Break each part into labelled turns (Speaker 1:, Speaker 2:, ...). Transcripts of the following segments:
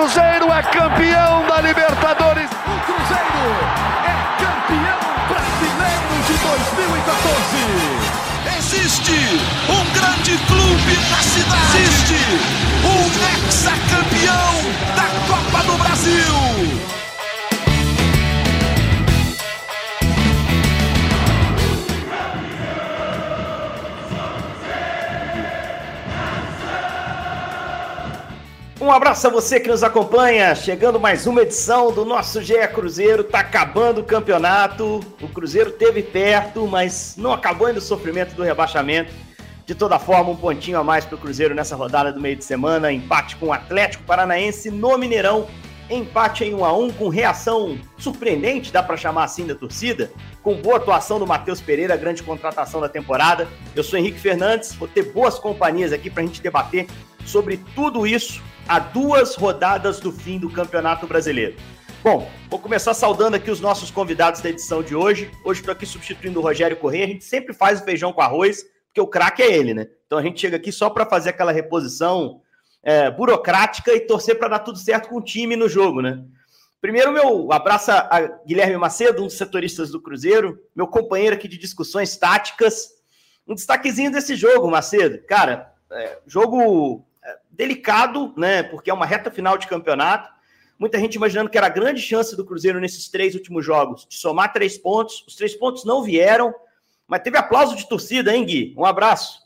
Speaker 1: Cruzeiro é campeão da Libertadores.
Speaker 2: O Cruzeiro é campeão brasileiro de 2014.
Speaker 3: Existe um grande clube na cidade. Existe um hexacampeão
Speaker 4: Um abraço a você que nos acompanha, chegando mais uma edição do nosso GE Cruzeiro, tá acabando o campeonato, o Cruzeiro teve perto, mas não acabou ainda o sofrimento do rebaixamento. De toda forma, um pontinho a mais para o Cruzeiro nessa rodada do meio de semana, empate com o Atlético Paranaense no Mineirão, empate em 1 a 1 com reação surpreendente, dá para chamar assim da torcida, com boa atuação do Matheus Pereira, grande contratação da temporada. Eu sou Henrique Fernandes, vou ter boas companhias aqui para a gente debater sobre tudo isso a duas rodadas do fim do Campeonato Brasileiro. Bom, vou começar saudando aqui os nossos convidados da edição de hoje. Hoje estou aqui substituindo o Rogério Corrêa. A gente sempre faz o feijão com arroz, porque o craque é ele, né? Então a gente chega aqui só para fazer aquela reposição é, burocrática e torcer para dar tudo certo com o time no jogo, né? Primeiro, meu abraço a Guilherme Macedo, um dos setoristas do Cruzeiro, meu companheiro aqui de discussões táticas. Um destaquezinho desse jogo, Macedo. Cara, é, jogo delicado, né? Porque é uma reta final de campeonato. Muita gente imaginando que era a grande chance do Cruzeiro nesses três últimos jogos de somar três pontos. Os três pontos não vieram, mas teve aplauso de torcida, hein, Gui? Um abraço.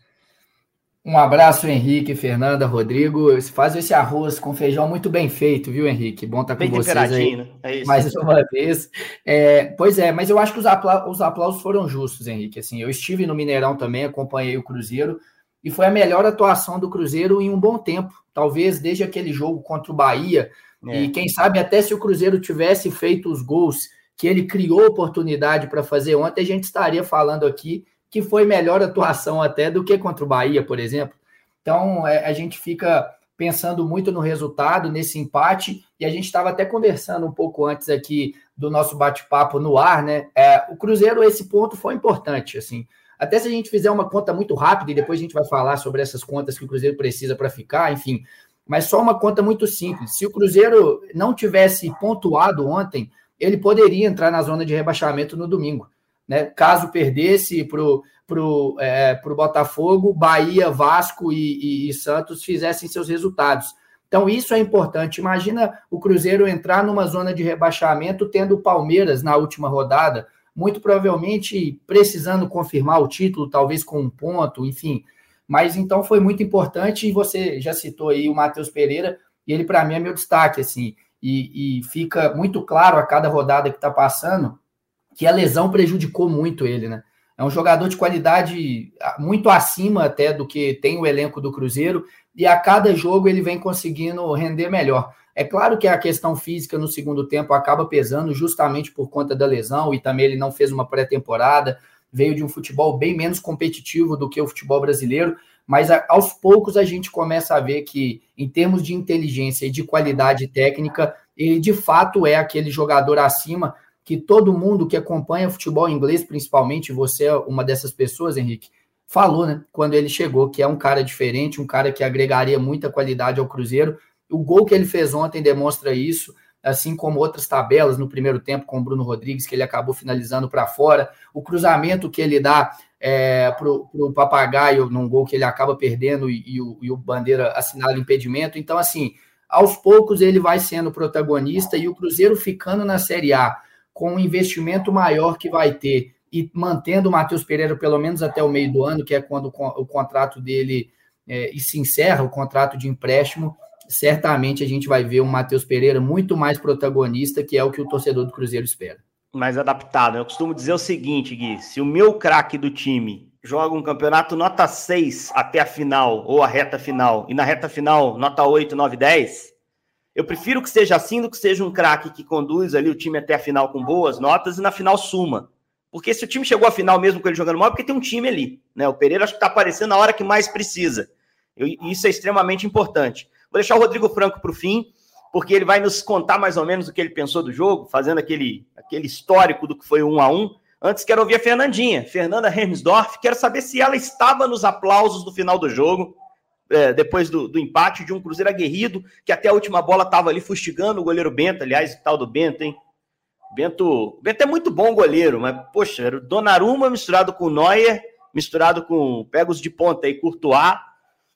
Speaker 5: Um abraço, Henrique, Fernanda, Rodrigo. Faz esse arroz com feijão muito bem feito, viu, Henrique? Bom estar com bem vocês aí né? é mais uma vez. É, pois é, mas eu acho que os, apla os aplausos foram justos, Henrique. Assim, eu estive no Mineirão também, acompanhei o Cruzeiro e foi a melhor atuação do Cruzeiro em um bom tempo, talvez desde aquele jogo contra o Bahia. É. E quem sabe até se o Cruzeiro tivesse feito os gols que ele criou oportunidade para fazer ontem, a gente estaria falando aqui que foi melhor atuação até do que contra o Bahia, por exemplo. Então é, a gente fica pensando muito no resultado, nesse empate, e a gente estava até conversando um pouco antes aqui do nosso bate-papo no ar, né? É, o Cruzeiro, esse ponto foi importante, assim. Até se a gente fizer uma conta muito rápida, e depois a gente vai falar sobre essas contas que o Cruzeiro precisa para ficar, enfim. Mas só uma conta muito simples. Se o Cruzeiro não tivesse pontuado ontem, ele poderia entrar na zona de rebaixamento no domingo. Né? Caso perdesse para o pro, é, pro Botafogo, Bahia, Vasco e, e, e Santos fizessem seus resultados. Então, isso é importante. Imagina o Cruzeiro entrar numa zona de rebaixamento, tendo o Palmeiras na última rodada, muito provavelmente precisando confirmar o título, talvez com um ponto, enfim. Mas então foi muito importante, e você já citou aí o Matheus Pereira, e ele para mim é meu destaque, assim, e, e fica muito claro a cada rodada que está passando que a lesão prejudicou muito ele, né? É um jogador de qualidade muito acima até do que tem o elenco do Cruzeiro, e a cada jogo ele vem conseguindo render melhor. É claro que a questão física no segundo tempo acaba pesando justamente por conta da lesão e também ele não fez uma pré-temporada, veio de um futebol bem menos competitivo do que o futebol brasileiro, mas aos poucos a gente começa a ver que, em termos de inteligência e de qualidade técnica, ele de fato é aquele jogador acima que todo mundo que acompanha futebol inglês, principalmente você é uma dessas pessoas, Henrique, falou, né, quando ele chegou, que é um cara diferente, um cara que agregaria muita qualidade ao Cruzeiro, o gol que ele fez ontem demonstra isso, assim como outras tabelas no primeiro tempo com o Bruno Rodrigues, que ele acabou finalizando para fora. O cruzamento que ele dá é, para o Papagaio num gol que ele acaba perdendo e, e, o, e o Bandeira assinala impedimento. Então, assim, aos poucos ele vai sendo protagonista e o Cruzeiro ficando na Série A com um investimento maior que vai ter e mantendo o Matheus Pereira pelo menos até o meio do ano, que é quando o contrato dele é, e se encerra o contrato de empréstimo, certamente a gente vai ver um Matheus Pereira muito mais protagonista, que é o que o torcedor do Cruzeiro espera.
Speaker 4: Mais adaptado. Eu costumo dizer o seguinte, Gui: se o meu craque do time joga um campeonato nota 6 até a final, ou a reta final, e na reta final, nota 8, 9, 10, eu prefiro que seja assim do que seja um craque que conduz ali o time até a final com boas notas e na final suma. Porque se o time chegou à final mesmo com ele jogando mal, é porque tem um time ali. Né? O Pereira acho que está aparecendo na hora que mais precisa. Eu, isso é extremamente importante. Vou deixar o Rodrigo Franco para o fim, porque ele vai nos contar mais ou menos o que ele pensou do jogo, fazendo aquele, aquele histórico do que foi um a um. Antes, quero ouvir a Fernandinha, Fernanda Hermsdorf. Quero saber se ela estava nos aplausos do final do jogo. É, depois do, do, empate de um Cruzeiro aguerrido, que até a última bola estava ali fustigando o goleiro Bento, aliás, o tal do Bento, hein? Bento, Bento é muito bom goleiro, mas, poxa, era o Donnarumma misturado com o Neuer, misturado com pegos de ponta aí, Courtois,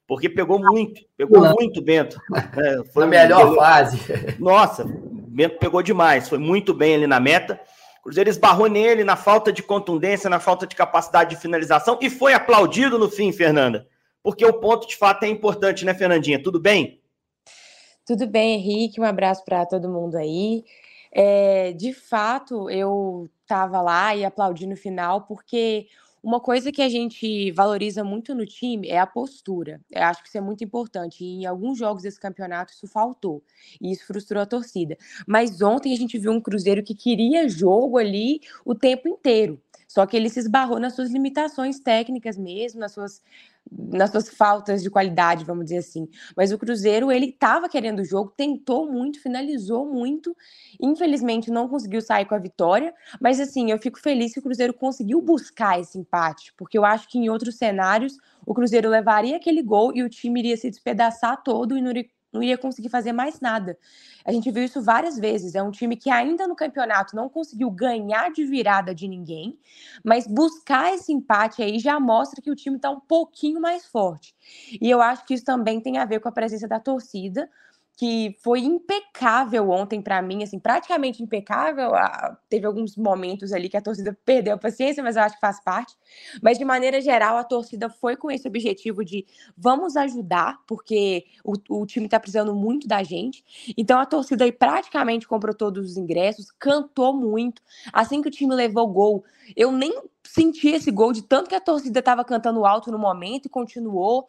Speaker 4: porque pegou muito, pegou Não. muito Bento.
Speaker 5: É, foi a melhor fase.
Speaker 4: Nossa, Bento pegou demais, foi muito bem ali na meta. Cruzeiro esbarrou nele na falta de contundência, na falta de capacidade de finalização e foi aplaudido no fim, Fernanda. Porque o ponto de fato é importante, né, Fernandinha? Tudo bem?
Speaker 6: Tudo bem, Henrique. Um abraço para todo mundo aí. É, de fato, eu estava lá e aplaudi no final, porque uma coisa que a gente valoriza muito no time é a postura. Eu acho que isso é muito importante. E em alguns jogos desse campeonato isso faltou. E isso frustrou a torcida. Mas ontem a gente viu um Cruzeiro que queria jogo ali o tempo inteiro. Só que ele se esbarrou nas suas limitações técnicas mesmo, nas suas nas suas faltas de qualidade, vamos dizer assim. Mas o Cruzeiro, ele estava querendo o jogo, tentou muito, finalizou muito. Infelizmente, não conseguiu sair com a vitória. Mas, assim, eu fico feliz que o Cruzeiro conseguiu buscar esse empate, porque eu acho que em outros cenários o Cruzeiro levaria aquele gol e o time iria se despedaçar todo e não ia conseguir fazer mais nada. A gente viu isso várias vezes. É um time que ainda no campeonato não conseguiu ganhar de virada de ninguém, mas buscar esse empate aí já mostra que o time está um pouquinho mais forte. E eu acho que isso também tem a ver com a presença da torcida, que foi impecável ontem para mim, assim, praticamente impecável. Teve alguns momentos ali que a torcida perdeu a paciência, mas eu acho que faz parte. Mas de maneira geral, a torcida foi com esse objetivo de vamos ajudar, porque o, o time está precisando muito da gente. Então a torcida aí praticamente comprou todos os ingressos, cantou muito. Assim que o time levou o gol, eu nem senti esse gol de tanto que a torcida estava cantando alto no momento e continuou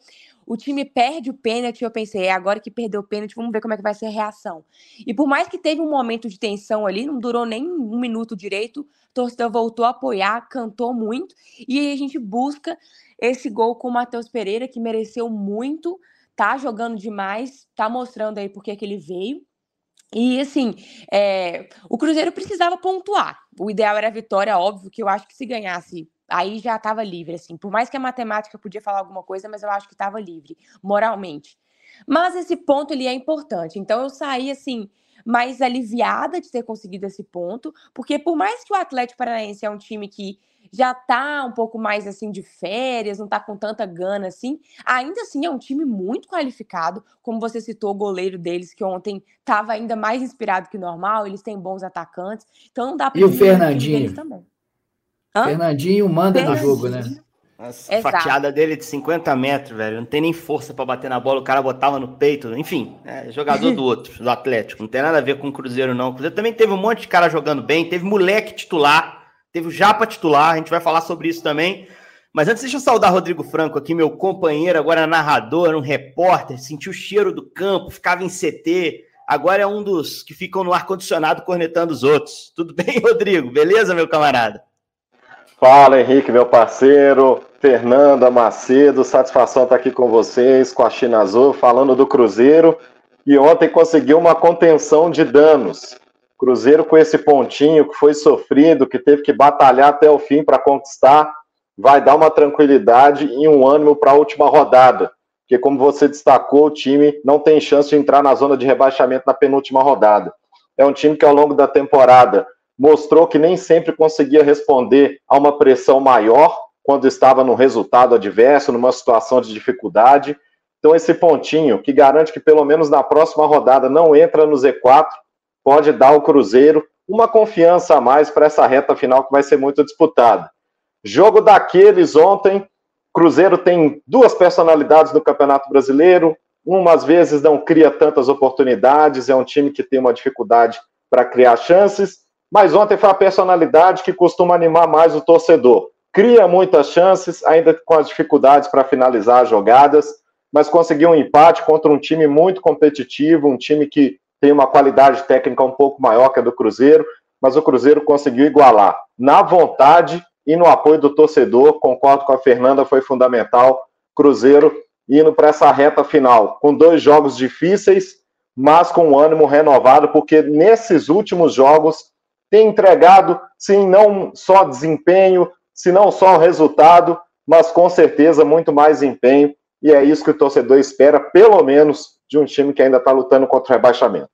Speaker 6: o time perde o pênalti, eu pensei, é agora que perdeu o pênalti, vamos ver como é que vai ser a reação. E por mais que teve um momento de tensão ali, não durou nem um minuto direito, a torcida voltou a apoiar, cantou muito, e aí a gente busca esse gol com o Matheus Pereira, que mereceu muito, tá jogando demais, tá mostrando aí porque que ele veio. E assim, é, o Cruzeiro precisava pontuar. O ideal era a vitória, óbvio, que eu acho que se ganhasse aí já estava livre, assim. Por mais que a matemática podia falar alguma coisa, mas eu acho que estava livre, moralmente. Mas esse ponto ele é importante. Então eu saí assim mais aliviada de ter conseguido esse ponto, porque por mais que o Atlético Paranaense é um time que já tá um pouco mais assim de férias, não tá com tanta gana assim, ainda assim é um time muito qualificado, como você citou o goleiro deles que ontem estava ainda mais inspirado que normal, eles têm bons atacantes, então não dá para
Speaker 5: E o Fernandinho também. Hã? Fernandinho manda Fernandinho. no jogo, né?
Speaker 4: Nossa, fatiada dele de 50 metros, velho. Não tem nem força para bater na bola, o cara botava no peito. Enfim, é jogador do outro, do Atlético. Não tem nada a ver com o Cruzeiro, não. O Cruzeiro também teve um monte de cara jogando bem, teve moleque titular, teve o Japa titular, a gente vai falar sobre isso também. Mas antes, deixa eu saudar Rodrigo Franco aqui, meu companheiro, agora narrador, um repórter, sentiu o cheiro do campo, ficava em CT, agora é um dos que ficam no ar-condicionado cornetando os outros. Tudo bem, Rodrigo? Beleza, meu camarada?
Speaker 7: Fala Henrique, meu parceiro, Fernanda Macedo, satisfação estar aqui com vocês, com a China Azul, falando do Cruzeiro, e ontem conseguiu uma contenção de danos. Cruzeiro com esse pontinho que foi sofrido, que teve que batalhar até o fim para conquistar, vai dar uma tranquilidade e um ânimo para a última rodada. Porque, como você destacou, o time não tem chance de entrar na zona de rebaixamento na penúltima rodada. É um time que, ao longo da temporada, mostrou que nem sempre conseguia responder a uma pressão maior quando estava no resultado adverso, numa situação de dificuldade. Então, esse pontinho, que garante que pelo menos na próxima rodada não entra no Z4, pode dar ao Cruzeiro uma confiança a mais para essa reta final que vai ser muito disputada. Jogo daqueles ontem, Cruzeiro tem duas personalidades no Campeonato Brasileiro, uma às vezes não cria tantas oportunidades, é um time que tem uma dificuldade para criar chances, mas ontem foi a personalidade que costuma animar mais o torcedor. Cria muitas chances, ainda com as dificuldades para finalizar as jogadas, mas conseguiu um empate contra um time muito competitivo, um time que tem uma qualidade técnica um pouco maior que a do Cruzeiro, mas o Cruzeiro conseguiu igualar na vontade e no apoio do torcedor. Concordo com a Fernanda, foi fundamental. Cruzeiro indo para essa reta final com dois jogos difíceis, mas com um ânimo renovado, porque nesses últimos jogos tem entregado, sim, não só desempenho, se não só resultado, mas com certeza muito mais empenho. e é isso que o torcedor espera, pelo menos, de um time que ainda está lutando contra o rebaixamento.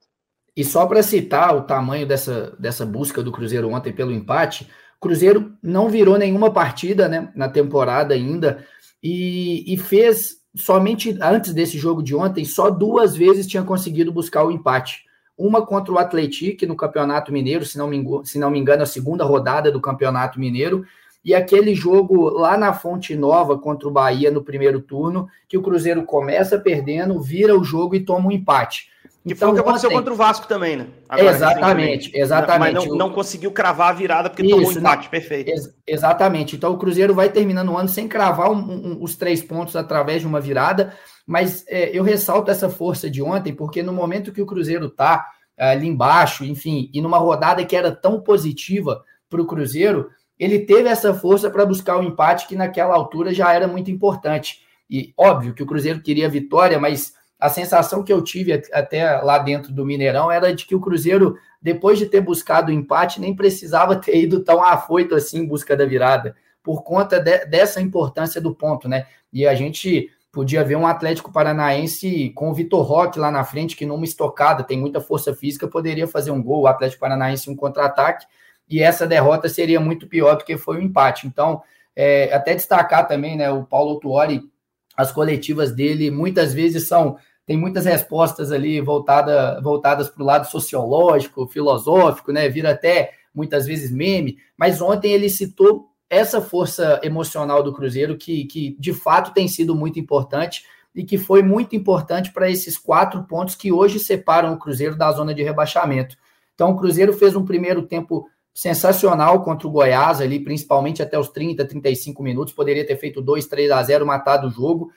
Speaker 5: E só para citar o tamanho dessa, dessa busca do Cruzeiro ontem pelo empate, Cruzeiro não virou nenhuma partida né, na temporada ainda e, e fez somente antes desse jogo de ontem, só duas vezes tinha conseguido buscar o empate. Uma contra o Atlético no Campeonato Mineiro, se não, me engano, se não me engano, a segunda rodada do Campeonato Mineiro, e aquele jogo lá na Fonte Nova contra o Bahia no primeiro turno, que o Cruzeiro começa perdendo, vira o jogo e toma um empate.
Speaker 4: Que então, foi o que aconteceu ontem... contra o Vasco também, né?
Speaker 5: Agora, exatamente, exatamente.
Speaker 4: Mas não, não, conseguiu cravar a virada porque Isso, tomou um empate, não, perfeito. Ex
Speaker 5: exatamente. Então o Cruzeiro vai terminando o ano sem cravar um, um, os três pontos através de uma virada, mas é, eu ressalto essa força de ontem, porque no momento que o Cruzeiro tá é, ali embaixo, enfim, e numa rodada que era tão positiva para o Cruzeiro, ele teve essa força para buscar o um empate que naquela altura já era muito importante. E óbvio que o Cruzeiro queria vitória, mas a sensação que eu tive até lá dentro do Mineirão era de que o Cruzeiro, depois de ter buscado o empate, nem precisava ter ido tão afoito assim em busca da virada, por conta de, dessa importância do ponto, né? E a gente podia ver um Atlético Paranaense com o Vitor Roque lá na frente, que numa estocada, tem muita força física, poderia fazer um gol, o Atlético Paranaense um contra-ataque, e essa derrota seria muito pior do que foi o empate. Então, é, até destacar também, né, o Paulo Tuori as coletivas dele muitas vezes são tem muitas respostas ali voltada, voltadas para o lado sociológico, filosófico, né? Vira até muitas vezes meme, mas ontem ele citou essa força emocional do Cruzeiro que, que de fato tem sido muito importante e que foi muito importante para esses quatro pontos que hoje separam o Cruzeiro da zona de rebaixamento. Então, o Cruzeiro fez um primeiro tempo sensacional contra o Goiás ali, principalmente até os 30, 35 minutos, poderia ter feito 2, 3 a 0, matado o jogo.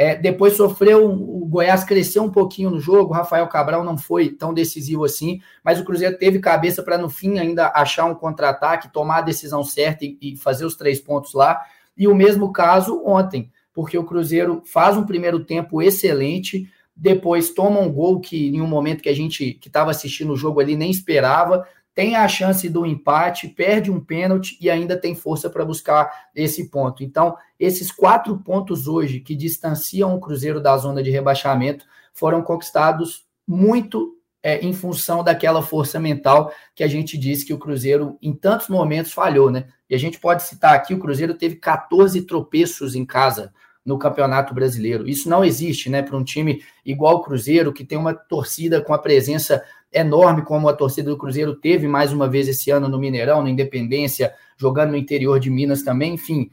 Speaker 5: É, depois sofreu, o Goiás cresceu um pouquinho no jogo, o Rafael Cabral não foi tão decisivo assim, mas o Cruzeiro teve cabeça para no fim ainda achar um contra-ataque, tomar a decisão certa e, e fazer os três pontos lá. E o mesmo caso ontem, porque o Cruzeiro faz um primeiro tempo excelente, depois toma um gol que em um momento que a gente que estava assistindo o jogo ali nem esperava, tem a chance do empate, perde um pênalti e ainda tem força para buscar esse ponto. Então, esses quatro pontos hoje que distanciam o Cruzeiro da zona de rebaixamento foram conquistados muito é, em função daquela força mental que a gente disse que o Cruzeiro, em tantos momentos, falhou, né? E a gente pode citar aqui: o Cruzeiro teve 14 tropeços em casa no Campeonato Brasileiro. Isso não existe, né, para um time igual o Cruzeiro, que tem uma torcida com a presença enorme, como a torcida do Cruzeiro teve mais uma vez esse ano no Mineirão, na Independência, jogando no interior de Minas também. Enfim,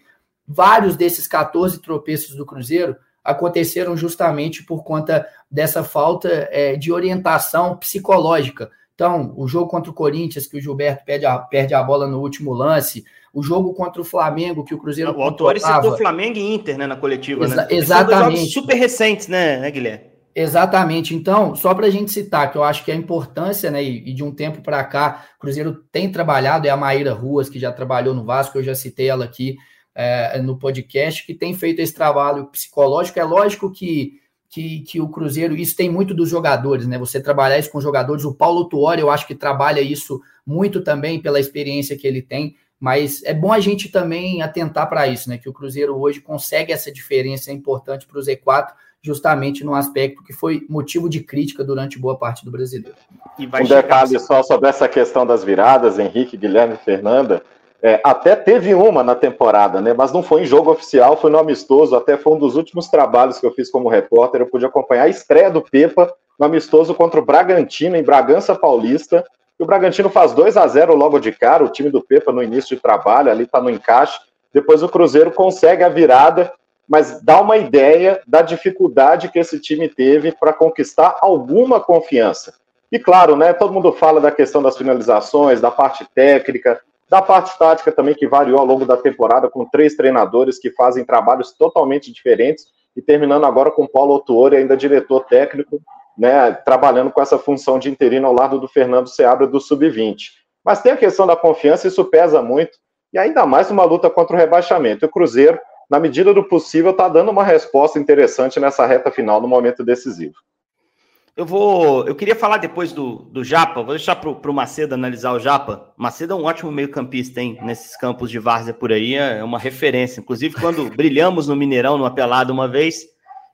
Speaker 5: vários desses 14 tropeços do Cruzeiro aconteceram justamente por conta dessa falta é, de orientação psicológica. Então, o jogo contra o Corinthians, que o Gilberto perde a, perde a bola no último lance, o jogo contra o Flamengo, que o Cruzeiro.
Speaker 4: O autor citou Flamengo e Inter né, na coletiva,
Speaker 5: Exa né? Exatamente.
Speaker 4: super recentes, né, né Guilherme?
Speaker 5: Exatamente. Então, só para a gente citar, que eu acho que a importância, né, e, de um tempo para cá, o Cruzeiro tem trabalhado, é a Maíra Ruas, que já trabalhou no Vasco, eu já citei ela aqui é, no podcast, que tem feito esse trabalho psicológico. É lógico que, que, que, o Cruzeiro, isso tem muito dos jogadores, né? Você trabalhar isso com jogadores, o Paulo Tuori, eu acho que trabalha isso muito também pela experiência que ele tem. Mas é bom a gente também atentar para isso, né? Que o Cruzeiro hoje consegue essa diferença importante para o Z4, justamente no aspecto que foi motivo de crítica durante boa parte do brasileiro.
Speaker 7: um detalhe só sobre essa questão das viradas, Henrique, Guilherme e Fernanda. É, até teve uma na temporada, né? Mas não foi em jogo oficial, foi no amistoso. Até foi um dos últimos trabalhos que eu fiz como repórter. Eu pude acompanhar a estreia do Pepa no amistoso contra o Bragantino, em Bragança Paulista. E o Bragantino faz 2 a 0 logo de cara, o time do Pepa no início de trabalho, ali está no encaixe. Depois o Cruzeiro consegue a virada, mas dá uma ideia da dificuldade que esse time teve para conquistar alguma confiança. E claro, né, todo mundo fala da questão das finalizações, da parte técnica, da parte tática também que variou ao longo da temporada com três treinadores que fazem trabalhos totalmente diferentes e terminando agora com Paulo Otuori, ainda diretor técnico, né, trabalhando com essa função de interino ao lado do Fernando Seabra do Sub-20. Mas tem a questão da confiança, isso pesa muito, e ainda mais numa luta contra o rebaixamento. O Cruzeiro, na medida do possível, está dando uma resposta interessante nessa reta final, no momento decisivo.
Speaker 4: Eu vou. Eu queria falar depois do, do Japa, vou deixar para o Macedo analisar o Japa. Macedo é um ótimo meio-campista, hein? Nesses campos de várzea por aí, é uma referência. Inclusive, quando brilhamos no Mineirão, numa pelada uma vez,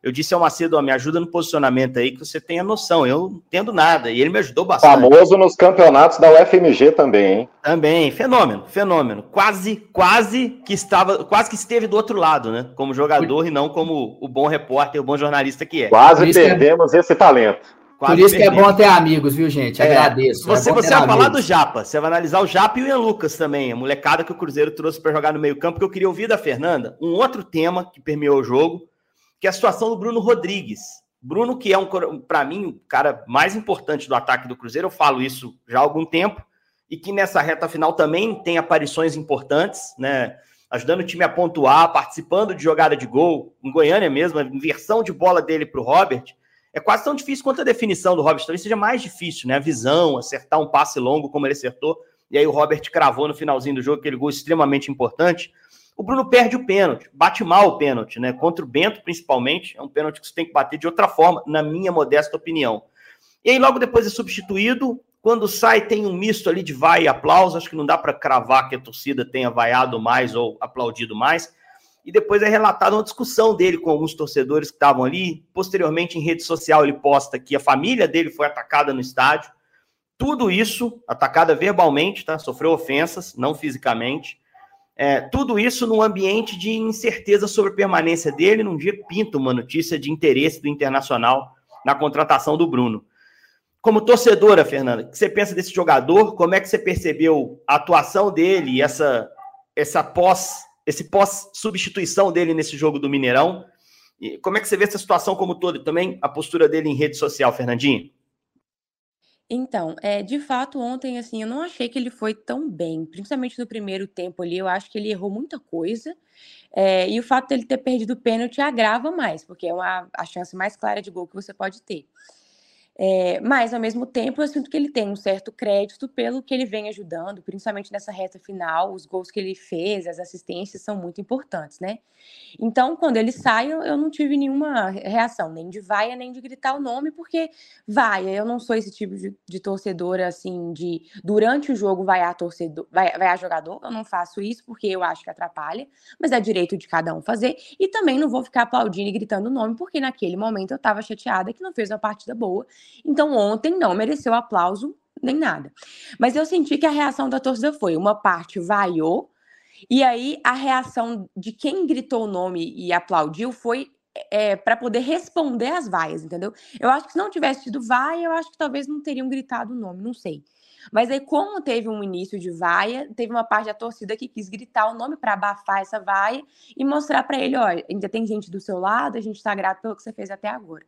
Speaker 4: eu disse ao Macedo, ó, me ajuda no posicionamento aí, que você tenha noção. Eu não entendo nada. E ele me ajudou bastante.
Speaker 7: Famoso nos campeonatos da UFMG também, hein?
Speaker 4: Também, fenômeno, fenômeno. Quase, quase que estava, quase que esteve do outro lado, né? Como jogador e não como o bom repórter, o bom jornalista que é.
Speaker 7: Quase é perdemos é... esse talento.
Speaker 5: Quase Por isso perdemos. que é bom ter amigos, viu, gente? É. Agradeço.
Speaker 4: Você, é você vai falar do Japa. Você vai analisar o Japa e o Ian Lucas também, a molecada que o Cruzeiro trouxe para jogar no meio-campo, que eu queria ouvir da Fernanda. Um outro tema que permeou o jogo, que é a situação do Bruno Rodrigues. Bruno, que é um, para mim, o cara mais importante do ataque do Cruzeiro, eu falo isso já há algum tempo, e que nessa reta final também tem aparições importantes, né? Ajudando o time a pontuar, participando de jogada de gol. Em Goiânia mesmo, a inversão de bola dele para o Robert é quase tão difícil quanto a definição do Robert. Talvez seja mais difícil, né? A visão, acertar um passe longo como ele acertou. E aí o Robert cravou no finalzinho do jogo aquele gol extremamente importante. O Bruno perde o pênalti, bate mal o pênalti, né? Contra o Bento, principalmente. É um pênalti que você tem que bater de outra forma, na minha modesta opinião. E aí, logo depois é substituído. Quando sai, tem um misto ali de vai e aplauso. Acho que não dá para cravar que a torcida tenha vaiado mais ou aplaudido mais e depois é relatada uma discussão dele com alguns torcedores que estavam ali. Posteriormente, em rede social, ele posta que a família dele foi atacada no estádio. Tudo isso, atacada verbalmente, tá? Sofreu ofensas, não fisicamente. É, tudo isso num ambiente de incerteza sobre a permanência dele. Num dia pinta uma notícia de interesse do Internacional na contratação do Bruno. Como torcedora, Fernanda, o que você pensa desse jogador? Como é que você percebeu a atuação dele e essa, essa pós esse pós-substituição dele nesse jogo do Mineirão. E como é que você vê essa situação como toda e também a postura dele em rede social, Fernandinho?
Speaker 6: Então, é, de fato, ontem, assim, eu não achei que ele foi tão bem, principalmente no primeiro tempo ali, eu acho que ele errou muita coisa, é, e o fato dele ter perdido o pênalti agrava mais, porque é uma, a chance mais clara de gol que você pode ter. É, mas, ao mesmo tempo, eu sinto que ele tem um certo crédito pelo que ele vem ajudando, principalmente nessa reta final. Os gols que ele fez, as assistências são muito importantes, né? Então, quando ele sai, eu, eu não tive nenhuma reação, nem de vaia, nem de gritar o nome, porque vaia, eu não sou esse tipo de, de torcedora, assim, de durante o jogo vaiar torcedor, vai, vaiar jogador. Eu não faço isso porque eu acho que atrapalha, mas é direito de cada um fazer. E também não vou ficar aplaudindo e gritando o nome, porque naquele momento eu estava chateada que não fez uma partida boa então ontem não mereceu aplauso nem nada. Mas eu senti que a reação da torcida foi: uma parte vaiou, e aí a reação de quem gritou o nome e aplaudiu foi é, para poder responder às vaias, entendeu? Eu acho que se não tivesse tido vaia, eu acho que talvez não teriam gritado o nome, não sei. Mas aí, como teve um início de vaia, teve uma parte da torcida que quis gritar o nome para abafar essa vaia e mostrar para ele: olha, ainda tem gente do seu lado, a gente está grato pelo que você fez até agora.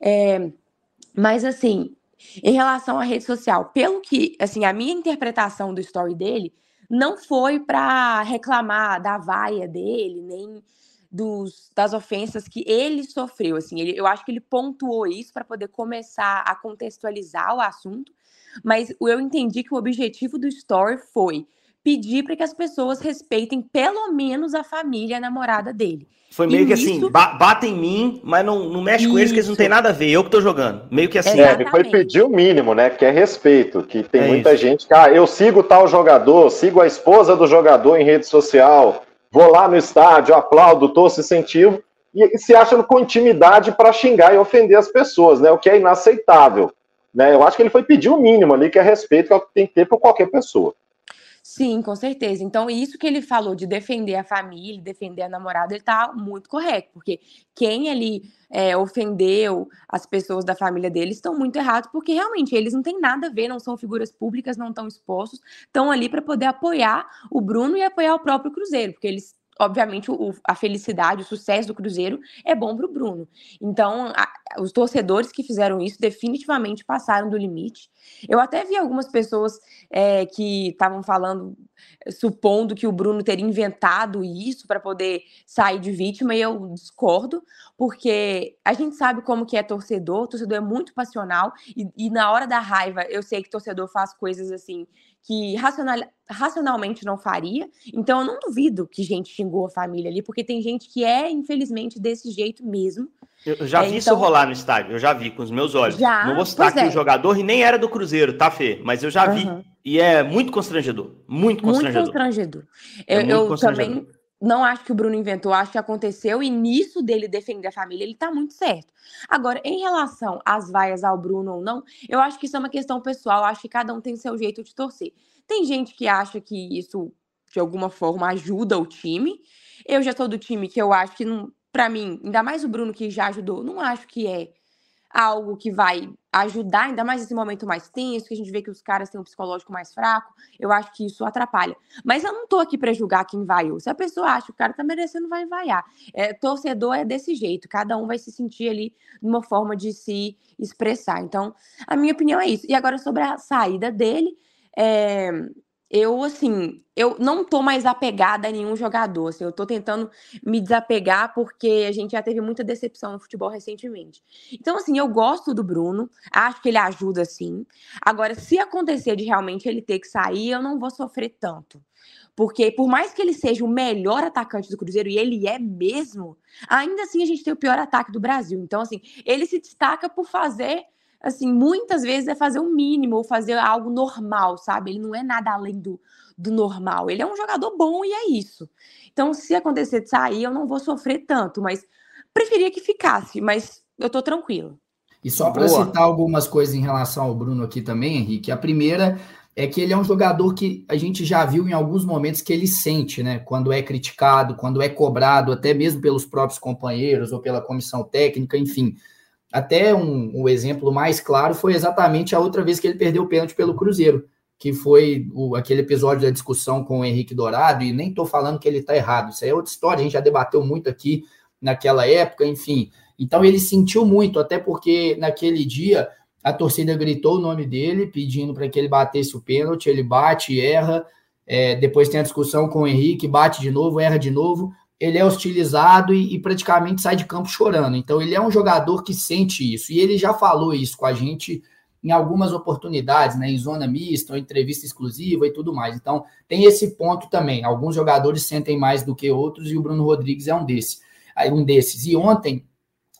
Speaker 6: É, mas assim, em relação à rede social, pelo que, assim, a minha interpretação do story dele não foi para reclamar da vaia dele, nem dos, das ofensas que ele sofreu. Assim, ele, eu acho que ele pontuou isso para poder começar a contextualizar o assunto, mas eu entendi que o objetivo do story foi pedir para que as pessoas respeitem pelo menos a família a namorada dele.
Speaker 4: Foi meio e que assim, isso... assim, bata em mim, mas não, não mexe isso. com eles que eles não têm nada a ver, eu que tô jogando. Meio que assim.
Speaker 7: É, ele foi pedir o mínimo, né? Que é respeito. Que tem é muita isso. gente que, ah, eu sigo tal jogador, sigo a esposa do jogador em rede social, vou lá no estádio, aplaudo, torço incentivo, e, e se acham com intimidade para xingar e ofender as pessoas, né? O que é inaceitável. Né? Eu acho que ele foi pedir o mínimo ali, que é respeito, que é o que tem que ter por qualquer pessoa.
Speaker 6: Sim, com certeza. Então, isso que ele falou de defender a família, defender a namorada, ele tá muito correto, porque quem ali é, ofendeu as pessoas da família dele estão muito errados, porque realmente eles não têm nada a ver, não são figuras públicas, não estão expostos, estão ali para poder apoiar o Bruno e apoiar o próprio Cruzeiro, porque eles obviamente, o, a felicidade, o sucesso do Cruzeiro é bom para o Bruno. Então, a, os torcedores que fizeram isso definitivamente passaram do limite. Eu até vi algumas pessoas é, que estavam falando, supondo que o Bruno teria inventado isso para poder sair de vítima, e eu discordo, porque a gente sabe como que é torcedor, torcedor é muito passional, e, e na hora da raiva, eu sei que torcedor faz coisas assim que racional, racionalmente não faria. Então eu não duvido que gente xingou a família ali, porque tem gente que é, infelizmente, desse jeito mesmo.
Speaker 4: Eu já é, vi então... isso rolar no estádio, eu já vi com os meus olhos. Já? Não vou citar aqui é. o jogador e nem era do Cruzeiro, tá, Fê? Mas eu já uhum. vi. E é muito constrangedor. Muito constrangedor.
Speaker 6: Muito constrangedor. É eu, muito eu constrangedor. também não acho que o Bruno inventou, acho que aconteceu e nisso dele defender a família, ele tá muito certo. Agora, em relação às vaias ao Bruno ou não, eu acho que isso é uma questão pessoal, acho que cada um tem seu jeito de torcer. Tem gente que acha que isso de alguma forma ajuda o time. Eu já sou do time que eu acho que não, para mim, ainda mais o Bruno que já ajudou, não acho que é algo que vai ajudar, ainda mais nesse momento mais tenso, que a gente vê que os caras têm um psicológico mais fraco, eu acho que isso atrapalha. Mas eu não tô aqui para julgar quem vaiou. Se a pessoa acha que o cara tá merecendo, vai vaiar. É, torcedor é desse jeito, cada um vai se sentir ali numa forma de se expressar. Então, a minha opinião é isso. E agora sobre a saída dele, é, eu, assim, eu não tô mais apegada a nenhum jogador. Assim, eu tô tentando me desapegar porque a gente já teve muita decepção no futebol recentemente. Então, assim, eu gosto do Bruno, acho que ele ajuda sim. Agora, se acontecer de realmente ele ter que sair, eu não vou sofrer tanto. Porque, por mais que ele seja o melhor atacante do Cruzeiro, e ele é mesmo, ainda assim a gente tem o pior ataque do Brasil. Então, assim, ele se destaca por fazer assim, muitas vezes é fazer o mínimo ou fazer algo normal, sabe? Ele não é nada além do, do normal. Ele é um jogador bom e é isso. Então, se acontecer de sair, eu não vou sofrer tanto, mas preferia que ficasse, mas eu tô tranquilo.
Speaker 5: E só para citar algumas coisas em relação ao Bruno aqui também, Henrique, a primeira é que ele é um jogador que a gente já viu em alguns momentos que ele sente, né? Quando é criticado, quando é cobrado, até mesmo pelos próprios companheiros ou pela comissão técnica, enfim. Até um, um, exemplo mais claro foi exatamente a outra vez que ele perdeu o pênalti pelo Cruzeiro, que foi o, aquele episódio da discussão com o Henrique Dourado, e nem estou falando que ele está errado, isso aí é outra história, a gente já debateu muito aqui naquela época, enfim. Então ele sentiu muito, até porque naquele dia a torcida gritou o nome dele, pedindo para que ele batesse o pênalti, ele bate, erra, é, depois tem a discussão com o Henrique, bate de novo, erra de novo, ele é hostilizado e, e, praticamente sai de campo chorando. Então, ele é um jogador que sente isso. E ele já falou isso com a gente em algumas oportunidades, né, em zona mista, entrevista exclusiva e tudo mais. Então, tem esse ponto também. Alguns jogadores sentem mais do que outros e o Bruno Rodrigues é um desses. Um desses. E ontem,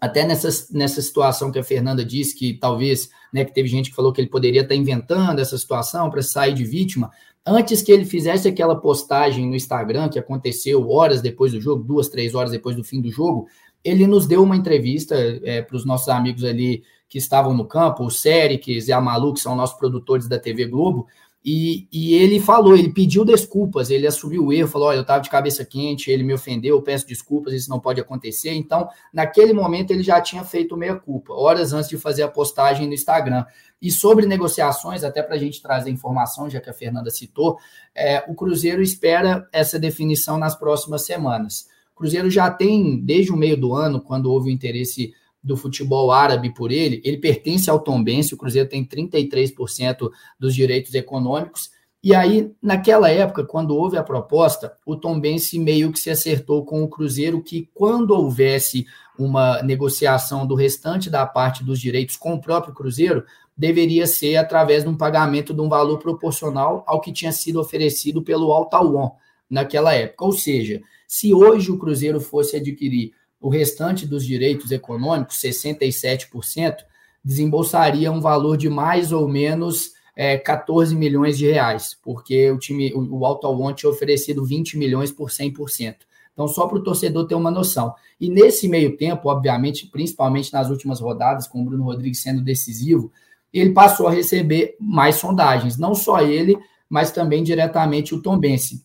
Speaker 5: até nessa, nessa situação que a Fernanda disse, que talvez, né, que teve gente que falou que ele poderia estar inventando essa situação para sair de vítima, antes que ele fizesse aquela postagem no Instagram, que aconteceu horas depois do jogo, duas, três horas depois do fim do jogo, ele nos deu uma entrevista é, para os nossos amigos ali que estavam no campo, o Sérix e a Malu, que são nossos produtores da TV Globo, e, e, ele falou, ele pediu desculpas, ele assumiu o erro, falou: olha, eu estava de cabeça quente, ele me ofendeu, eu peço desculpas, isso não pode acontecer. Então, naquele momento, ele já tinha feito meia-culpa, horas antes de fazer a postagem no Instagram. E sobre negociações, até para a gente trazer informação, já que a Fernanda citou, é, o Cruzeiro espera essa definição nas próximas semanas. O Cruzeiro já tem, desde o meio do ano, quando houve o interesse do futebol árabe por ele, ele pertence ao Tombense, o Cruzeiro tem 33% dos direitos econômicos, e aí, naquela época, quando houve a proposta, o Tombense meio que se acertou com o Cruzeiro que quando houvesse uma negociação do restante da parte dos direitos com o próprio Cruzeiro, deveria ser através de um pagamento de um valor proporcional ao que tinha sido oferecido pelo Altauon naquela época. Ou seja, se hoje o Cruzeiro fosse adquirir o restante dos direitos econômicos, 67%, desembolsaria um valor de mais ou menos é, 14 milhões de reais, porque o time, o, Alto tinha oferecido 20 milhões por 100%. Então, só para o torcedor ter uma noção. E nesse meio tempo, obviamente, principalmente nas últimas rodadas, com o Bruno Rodrigues sendo decisivo, ele passou a receber mais sondagens. Não só ele, mas também diretamente o Tom Bense.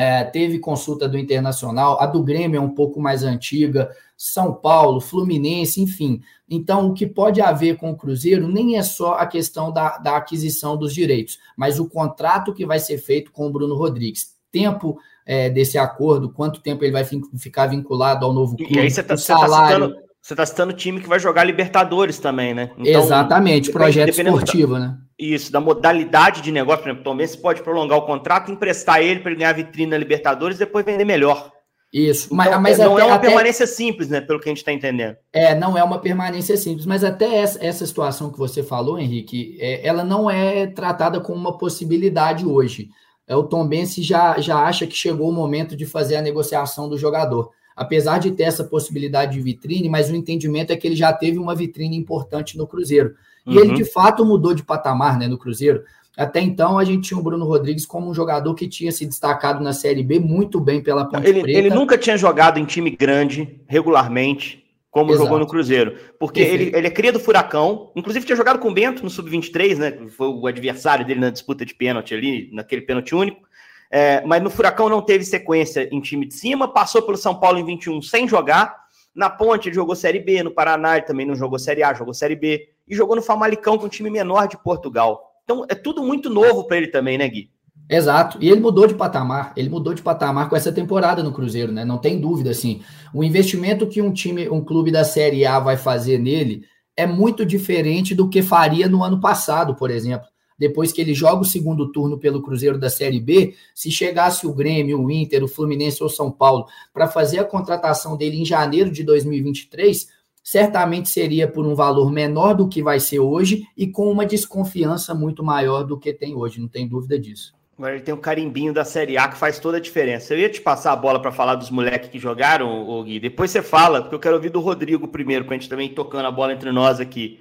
Speaker 5: É, teve consulta do Internacional, a do Grêmio é um pouco mais antiga, São Paulo, Fluminense, enfim. Então, o que pode haver com o Cruzeiro nem é só a questão da, da aquisição dos direitos, mas o contrato que vai ser feito com o Bruno Rodrigues. Tempo é, desse acordo, quanto tempo ele vai ficar vinculado ao novo clube,
Speaker 4: e aí você tá, salário. Você está citando time que vai jogar Libertadores também, né?
Speaker 5: Então, Exatamente, projeto esportivo,
Speaker 4: da,
Speaker 5: né?
Speaker 4: Isso, da modalidade de negócio, por exemplo, Tom Benz pode prolongar o contrato, emprestar ele para ele ganhar vitrine na Libertadores e depois vender melhor.
Speaker 5: Isso,
Speaker 4: mas, então, mas não até, é uma até... permanência simples, né? Pelo que a gente está entendendo.
Speaker 5: É, não é uma permanência simples, mas até essa, essa situação que você falou, Henrique, é, ela não é tratada como uma possibilidade hoje. É, o Tom Benz já, já acha que chegou o momento de fazer a negociação do jogador apesar de ter essa possibilidade de vitrine, mas o entendimento é que ele já teve uma vitrine importante no Cruzeiro. E uhum. ele, de fato, mudou de patamar né, no Cruzeiro. Até então, a gente tinha o Bruno Rodrigues como um jogador que tinha se destacado na Série B muito bem pela Ponte
Speaker 4: ele,
Speaker 5: Preta.
Speaker 4: Ele nunca tinha jogado em time grande, regularmente, como Exato. jogou no Cruzeiro. Porque ele, ele é cria do Furacão, inclusive tinha jogado com o Bento no Sub-23, né? Foi o adversário dele na disputa de pênalti ali, naquele pênalti único. É, mas no Furacão não teve sequência em time de cima, passou pelo São Paulo em 21 sem jogar. Na Ponte ele jogou Série B, no Paraná ele também não jogou Série A, jogou Série B. E jogou no Famalicão, com um time menor de Portugal. Então é tudo muito novo para ele também, né, Gui?
Speaker 5: Exato. E ele mudou de patamar. Ele mudou de patamar com essa temporada no Cruzeiro, né? Não tem dúvida assim. O investimento que um time, um clube da Série A vai fazer nele é muito diferente do que faria no ano passado, por exemplo. Depois que ele joga o segundo turno pelo Cruzeiro da Série B, se chegasse o Grêmio, o Inter, o Fluminense ou São Paulo para fazer a contratação dele em janeiro de 2023, certamente seria por um valor menor do que vai ser hoje e com uma desconfiança muito maior do que tem hoje, não tem dúvida disso.
Speaker 4: Agora ele tem um carimbinho da Série A que faz toda a diferença. Eu ia te passar a bola para falar dos moleques que jogaram, Gui. Depois você fala, porque eu quero ouvir do Rodrigo primeiro, para a gente também tocando a bola entre nós aqui.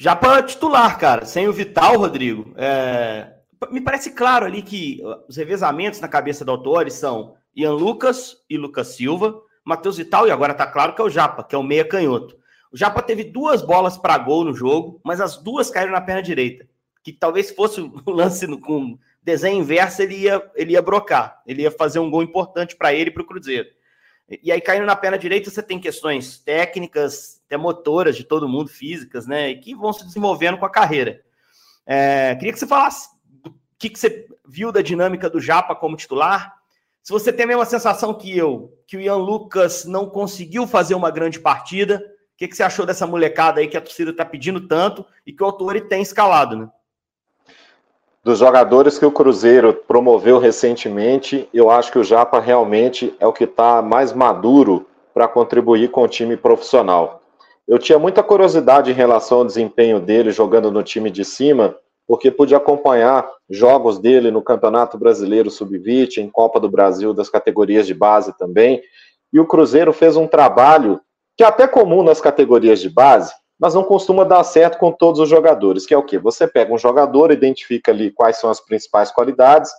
Speaker 4: Já para titular, cara, sem o Vital, Rodrigo, é... me parece claro ali que os revezamentos na cabeça do Autori são Ian Lucas e Lucas Silva, Matheus Vital, e agora tá claro que é o Japa, que é o meia canhoto. O Japa teve duas bolas para gol no jogo, mas as duas caíram na perna direita. Que talvez fosse o lance no, com desenho inverso, ele ia, ele ia brocar. Ele ia fazer um gol importante para ele e para o Cruzeiro. E aí, caindo na perna direita, você tem questões técnicas, até motoras de todo mundo, físicas, né? E que vão se desenvolvendo com a carreira. É, queria que você falasse o que, que você viu da dinâmica do Japa como titular. Se você tem a mesma sensação que eu, que o Ian Lucas não conseguiu fazer uma grande partida, que, que você achou dessa molecada aí que a torcida está pedindo tanto e que o Autori tem escalado, né?
Speaker 7: Dos jogadores que o Cruzeiro promoveu recentemente, eu acho que o Japa realmente é o que está mais maduro para contribuir com o time profissional. Eu tinha muita curiosidade em relação ao desempenho dele jogando no time de cima, porque pude acompanhar jogos dele no Campeonato Brasileiro Sub-20, em Copa do Brasil das categorias de base também. E o Cruzeiro fez um trabalho que é até comum nas categorias de base, mas não costuma dar certo com todos os jogadores, que é o quê? Você pega um jogador, identifica ali quais são as principais qualidades.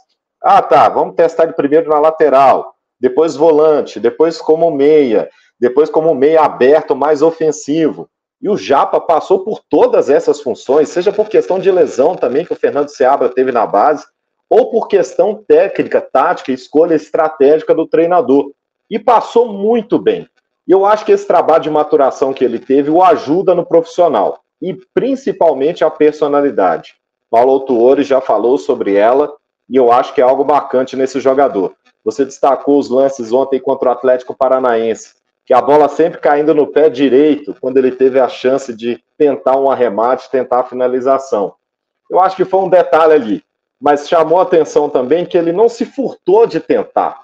Speaker 7: Ah, tá, vamos testar ele primeiro na lateral, depois volante, depois como meia, depois como meia aberto, mais ofensivo. E o Japa passou por todas essas funções, seja por questão de lesão também, que o Fernando Seabra teve na base, ou por questão técnica, tática, escolha estratégica do treinador. E passou muito bem. E eu acho que esse trabalho de maturação que ele teve o ajuda no profissional e principalmente a personalidade. Paulo Autuori já falou sobre ela e eu acho que é algo bacante nesse jogador. Você destacou os lances ontem contra o Atlético Paranaense, que a bola sempre caindo no pé direito, quando ele teve a chance de tentar um arremate, tentar a finalização. Eu acho que foi um detalhe ali, mas chamou a atenção também que ele não se furtou de tentar.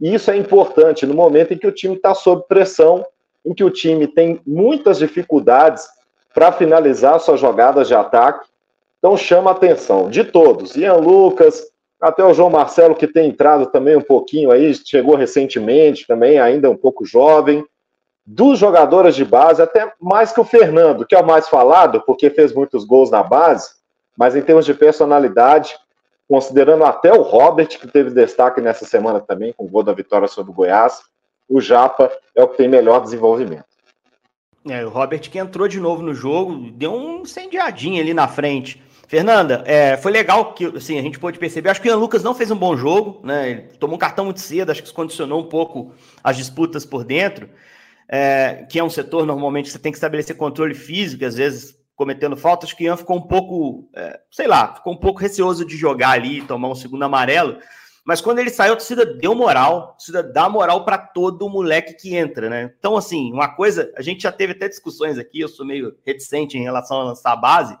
Speaker 7: E isso é importante no momento em que o time está sob pressão, em que o time tem muitas dificuldades para finalizar suas jogadas de ataque. Então chama a atenção de todos. Ian Lucas, até o João Marcelo, que tem entrado também um pouquinho aí, chegou recentemente também, ainda um pouco jovem. Dos jogadores de base, até mais que o Fernando, que é o mais falado, porque fez muitos gols na base, mas em termos de personalidade, considerando até o Robert, que teve destaque nessa semana também, com o gol da vitória sobre o Goiás, o Japa é o que tem melhor desenvolvimento.
Speaker 4: É, o Robert que entrou de novo no jogo, deu um incendiadinho ali na frente. Fernanda, é, foi legal que assim, a gente pôde perceber. Acho que o Ian Lucas não fez um bom jogo, né? Ele tomou um cartão muito cedo, acho que isso condicionou um pouco as disputas por dentro. É, que é um setor normalmente você tem que estabelecer controle físico, às vezes cometendo faltas, que Ian ficou um pouco, é, sei lá, ficou um pouco receoso de jogar ali, tomar um segundo amarelo. Mas quando ele saiu, a torcida deu moral, a torcida dá moral para todo moleque que entra, né? Então, assim, uma coisa, a gente já teve até discussões aqui, eu sou meio reticente em relação a lançar a base.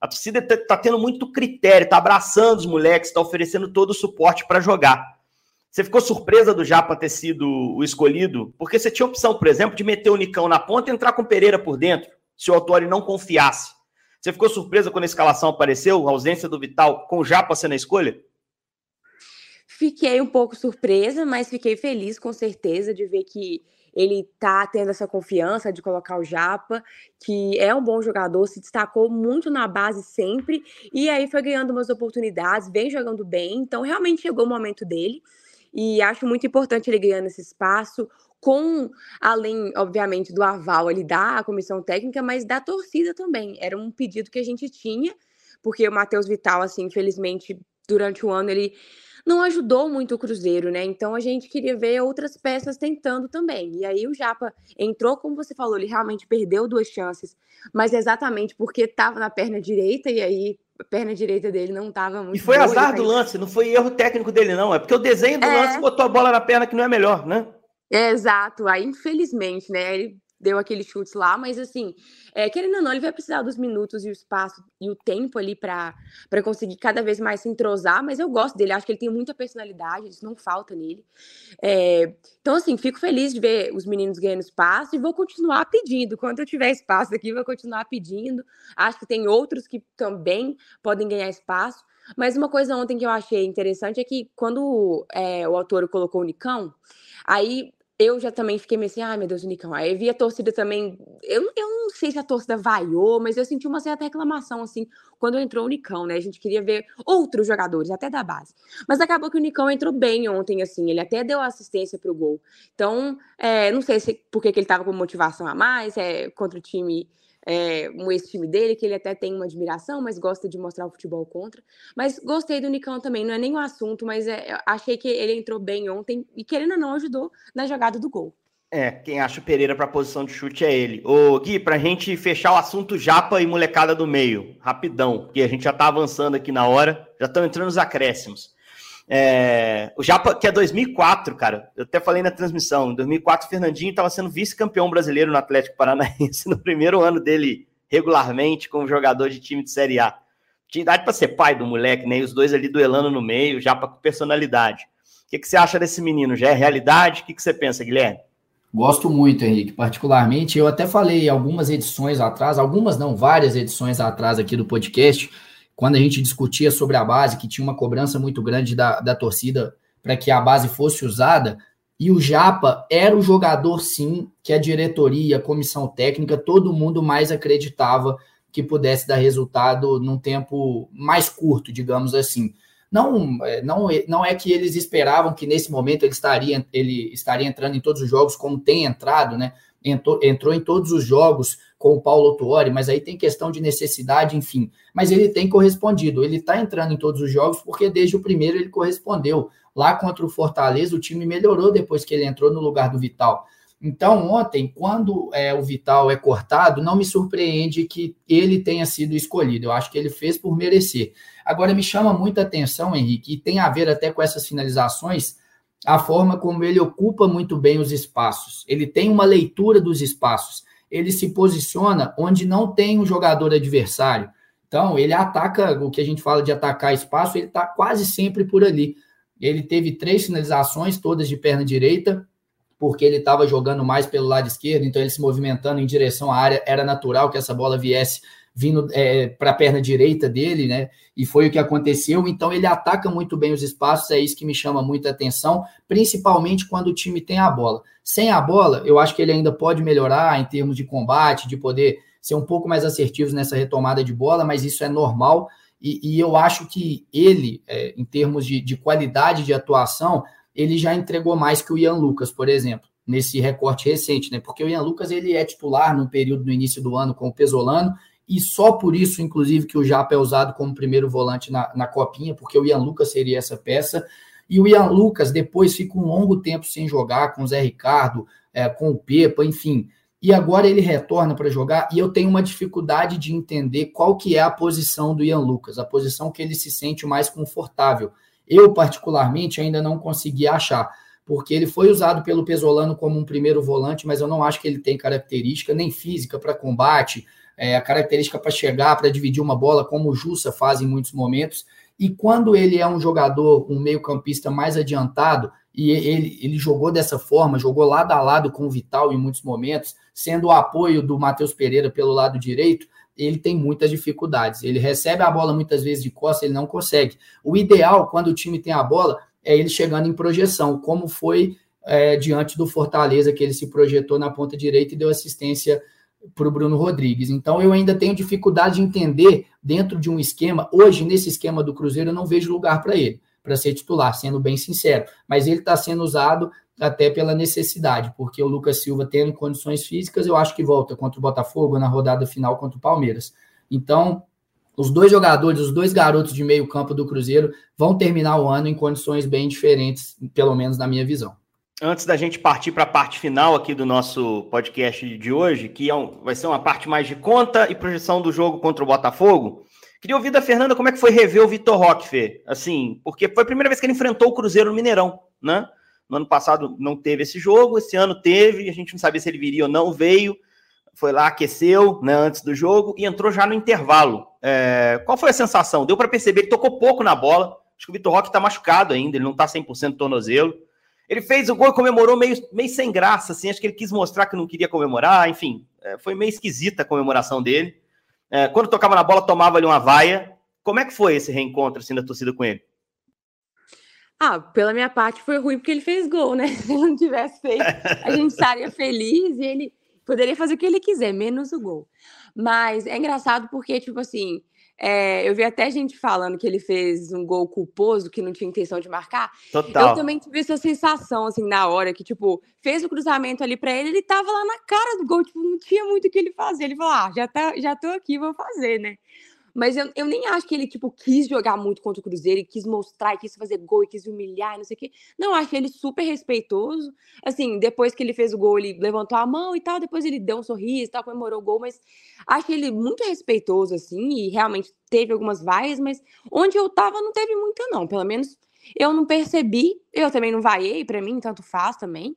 Speaker 4: A torcida tá, tá tendo muito critério, tá abraçando os moleques, tá oferecendo todo o suporte para jogar. Você ficou surpresa do Japa ter sido o escolhido? Porque você tinha opção, por exemplo, de meter o Nicão na ponta e entrar com o Pereira por dentro se o Autori não confiasse. Você ficou surpresa quando a escalação apareceu, a ausência do Vital, com o Japa sendo a escolha?
Speaker 6: Fiquei um pouco surpresa, mas fiquei feliz com certeza de ver que ele tá tendo essa confiança de colocar o Japa, que é um bom jogador, se destacou muito na base sempre, e aí foi ganhando umas oportunidades, vem jogando bem, então realmente chegou o momento dele. E acho muito importante ele ganhando esse espaço, com, além, obviamente, do aval ali da comissão técnica, mas da torcida também. Era um pedido que a gente tinha, porque o Matheus Vital, assim, infelizmente, durante o ano, ele não ajudou muito o Cruzeiro, né? Então a gente queria ver outras peças tentando também. E aí o Japa entrou, como você falou, ele realmente perdeu duas chances, mas exatamente porque estava na perna direita e aí a perna direita dele não estava muito.
Speaker 4: E foi boa, azar do lance, não foi erro técnico dele, não. É porque o desenho do é... lance botou a bola na perna que não é melhor, né?
Speaker 6: É, exato. Aí, infelizmente, né? Ele deu aquele chute lá, mas assim, é, querendo ou não, ele vai precisar dos minutos e o espaço e o tempo ali para conseguir cada vez mais se entrosar, mas eu gosto dele, acho que ele tem muita personalidade, isso não falta nele. É, então, assim, fico feliz de ver os meninos ganhando espaço e vou continuar pedindo. Quando eu tiver espaço aqui, vou continuar pedindo. Acho que tem outros que também podem ganhar espaço. Mas uma coisa ontem que eu achei interessante é que quando é, o autor colocou o Nicão, aí eu já também fiquei meio assim, ai meu Deus, o Nicão. Aí vi a torcida também. Eu, eu não sei se a torcida vaiou, mas eu senti uma certa reclamação, assim, quando entrou o Nicão, né? A gente queria ver outros jogadores, até da base. Mas acabou que o Nicão entrou bem ontem, assim, ele até deu assistência pro gol. Então, é, não sei se porque que ele tava com motivação a mais, é, contra o time é, um ex-time dele, que ele até tem uma admiração, mas gosta de mostrar o futebol contra. Mas gostei do Nicão também, não é nem o assunto, mas é, achei que ele entrou bem ontem e, querendo ou não, ajudou na jogada do gol.
Speaker 4: É, quem acha o Pereira para a posição de chute é ele. Ô, Gui, para a gente fechar o assunto Japa e molecada do meio, rapidão, porque a gente já está avançando aqui na hora, já estão entrando os acréscimos. É, o Japa, que é 2004, cara, eu até falei na transmissão, em 2004 o Fernandinho estava sendo vice-campeão brasileiro no Atlético Paranaense no primeiro ano dele regularmente como jogador de time de Série A. Tinha idade para ser pai do moleque, né? E os dois ali duelando no meio, Japa com personalidade. O que, que você acha desse menino? Já é realidade? O que, que você pensa, Guilherme?
Speaker 5: Gosto muito, Henrique, particularmente. Eu até falei algumas edições atrás, algumas não, várias edições atrás aqui do podcast, quando a gente discutia sobre a base, que tinha uma cobrança muito grande da, da torcida para que a base fosse usada, e o Japa era o jogador, sim, que a diretoria, a comissão técnica, todo mundo mais acreditava que pudesse dar resultado num tempo mais curto, digamos assim. Não, é, não, não é que eles esperavam que nesse momento ele estaria, ele estaria entrando em todos os jogos, como tem entrado, né? Entrou, entrou em todos os jogos com o Paulo Tuori, mas aí tem questão de necessidade, enfim. Mas ele tem correspondido, ele está entrando em todos os jogos porque desde o primeiro ele correspondeu. Lá contra o Fortaleza, o time melhorou depois que ele entrou no lugar do Vital. Então, ontem, quando é, o Vital é cortado, não me surpreende que ele tenha sido escolhido. Eu acho que ele fez por merecer. Agora, me chama muita atenção, Henrique, e tem a ver até com essas finalizações, a forma como ele ocupa muito bem os espaços. Ele tem uma leitura dos espaços ele se posiciona onde não tem um jogador adversário. Então, ele ataca, o que a gente fala de atacar espaço, ele está quase sempre por ali. Ele teve três finalizações, todas de perna direita, porque ele estava jogando mais pelo lado esquerdo, então ele se movimentando em direção à área, era natural que essa bola viesse vindo é, para a perna direita dele, né? E foi o que aconteceu. Então ele ataca muito bem os espaços, é isso que me chama muita atenção, principalmente quando o time tem a bola. Sem a bola, eu acho que ele ainda pode melhorar em termos de combate, de poder ser um pouco mais assertivo nessa retomada de bola, mas isso é normal. E, e eu acho que ele, é, em termos de, de qualidade de atuação, ele já entregou mais que o Ian Lucas, por exemplo nesse recorte recente, né? Porque o Ian Lucas ele é titular no período no início do ano com o Pesolano e só por isso, inclusive, que o Japa é usado como primeiro volante na, na copinha, porque o Ian Lucas seria essa peça. E o Ian Lucas depois fica um longo tempo sem jogar com o Zé Ricardo, é, com o Pepa, enfim. E agora ele retorna para jogar e eu tenho uma dificuldade de entender qual que é a posição do Ian Lucas, a posição que ele se sente mais confortável. Eu, particularmente, ainda não consegui achar, porque ele foi usado pelo Pesolano como um primeiro volante, mas eu não acho que ele tem característica nem física para combate, é, a característica para chegar, para dividir uma bola, como o Jussa faz em muitos momentos. E quando ele é um jogador, um meio-campista mais adiantado, e ele, ele jogou dessa forma, jogou lado a lado com o Vital em muitos momentos, sendo o apoio do Matheus Pereira pelo lado direito, ele tem muitas dificuldades. Ele recebe a bola muitas vezes de costa, ele não consegue. O ideal, quando o time tem a bola, é ele chegando em projeção, como foi é, diante do Fortaleza, que ele se projetou na ponta direita e deu assistência para o Bruno Rodrigues. Então eu ainda tenho dificuldade de entender dentro de um esquema. Hoje, nesse esquema do Cruzeiro, eu não vejo lugar para ele, para ser titular, sendo bem sincero. Mas ele está sendo usado até pela necessidade, porque o Lucas Silva tendo condições físicas, eu acho que volta contra o Botafogo na rodada final contra o Palmeiras. Então, os dois jogadores, os dois garotos de meio campo do Cruzeiro vão terminar o ano em condições bem diferentes, pelo menos na minha visão
Speaker 4: antes da gente partir para a parte final aqui do nosso podcast de hoje, que é um, vai ser uma parte mais de conta e projeção do jogo contra o Botafogo, queria ouvir da Fernanda como é que foi rever o Vitor Roque, Fê. Assim, porque foi a primeira vez que ele enfrentou o Cruzeiro no Mineirão, né? No ano passado não teve esse jogo, esse ano teve, a gente não sabia se ele viria ou não, veio, foi lá, aqueceu né, antes do jogo e entrou já no intervalo. É, qual foi a sensação? Deu para perceber, ele tocou pouco na bola, acho que o Vitor Roque está machucado ainda, ele não está 100% tornozelo. Ele fez o gol e comemorou meio, meio sem graça, assim. Acho que ele quis mostrar que não queria comemorar. Enfim, é, foi meio esquisita a comemoração dele. É, quando tocava na bola, tomava ali uma vaia. Como é que foi esse reencontro assim, da torcida com ele?
Speaker 6: Ah, pela minha parte foi ruim porque ele fez gol, né? Se ele não tivesse feito, a gente estaria feliz e ele poderia fazer o que ele quiser, menos o gol. Mas é engraçado porque, tipo assim, é, eu vi até gente falando que ele fez um gol culposo, que não tinha intenção de marcar. Total. Eu também tive essa sensação, assim, na hora, que, tipo, fez o cruzamento ali para ele, ele tava lá na cara do gol, tipo, não tinha muito o que ele fazer. Ele falou, ah, já, tá, já tô aqui, vou fazer, né? Mas eu, eu nem acho que ele, tipo, quis jogar muito contra o Cruzeiro e quis mostrar, e quis fazer gol, e quis humilhar, não sei o quê. Não, acho ele super respeitoso. Assim, depois que ele fez o gol, ele levantou a mão e tal, depois ele deu um sorriso e tal, comemorou o gol, mas acho ele muito respeitoso, assim, e realmente teve algumas vaias, mas onde eu tava não teve muita, não. Pelo menos eu não percebi. Eu também não vaiei, para mim, tanto faz também.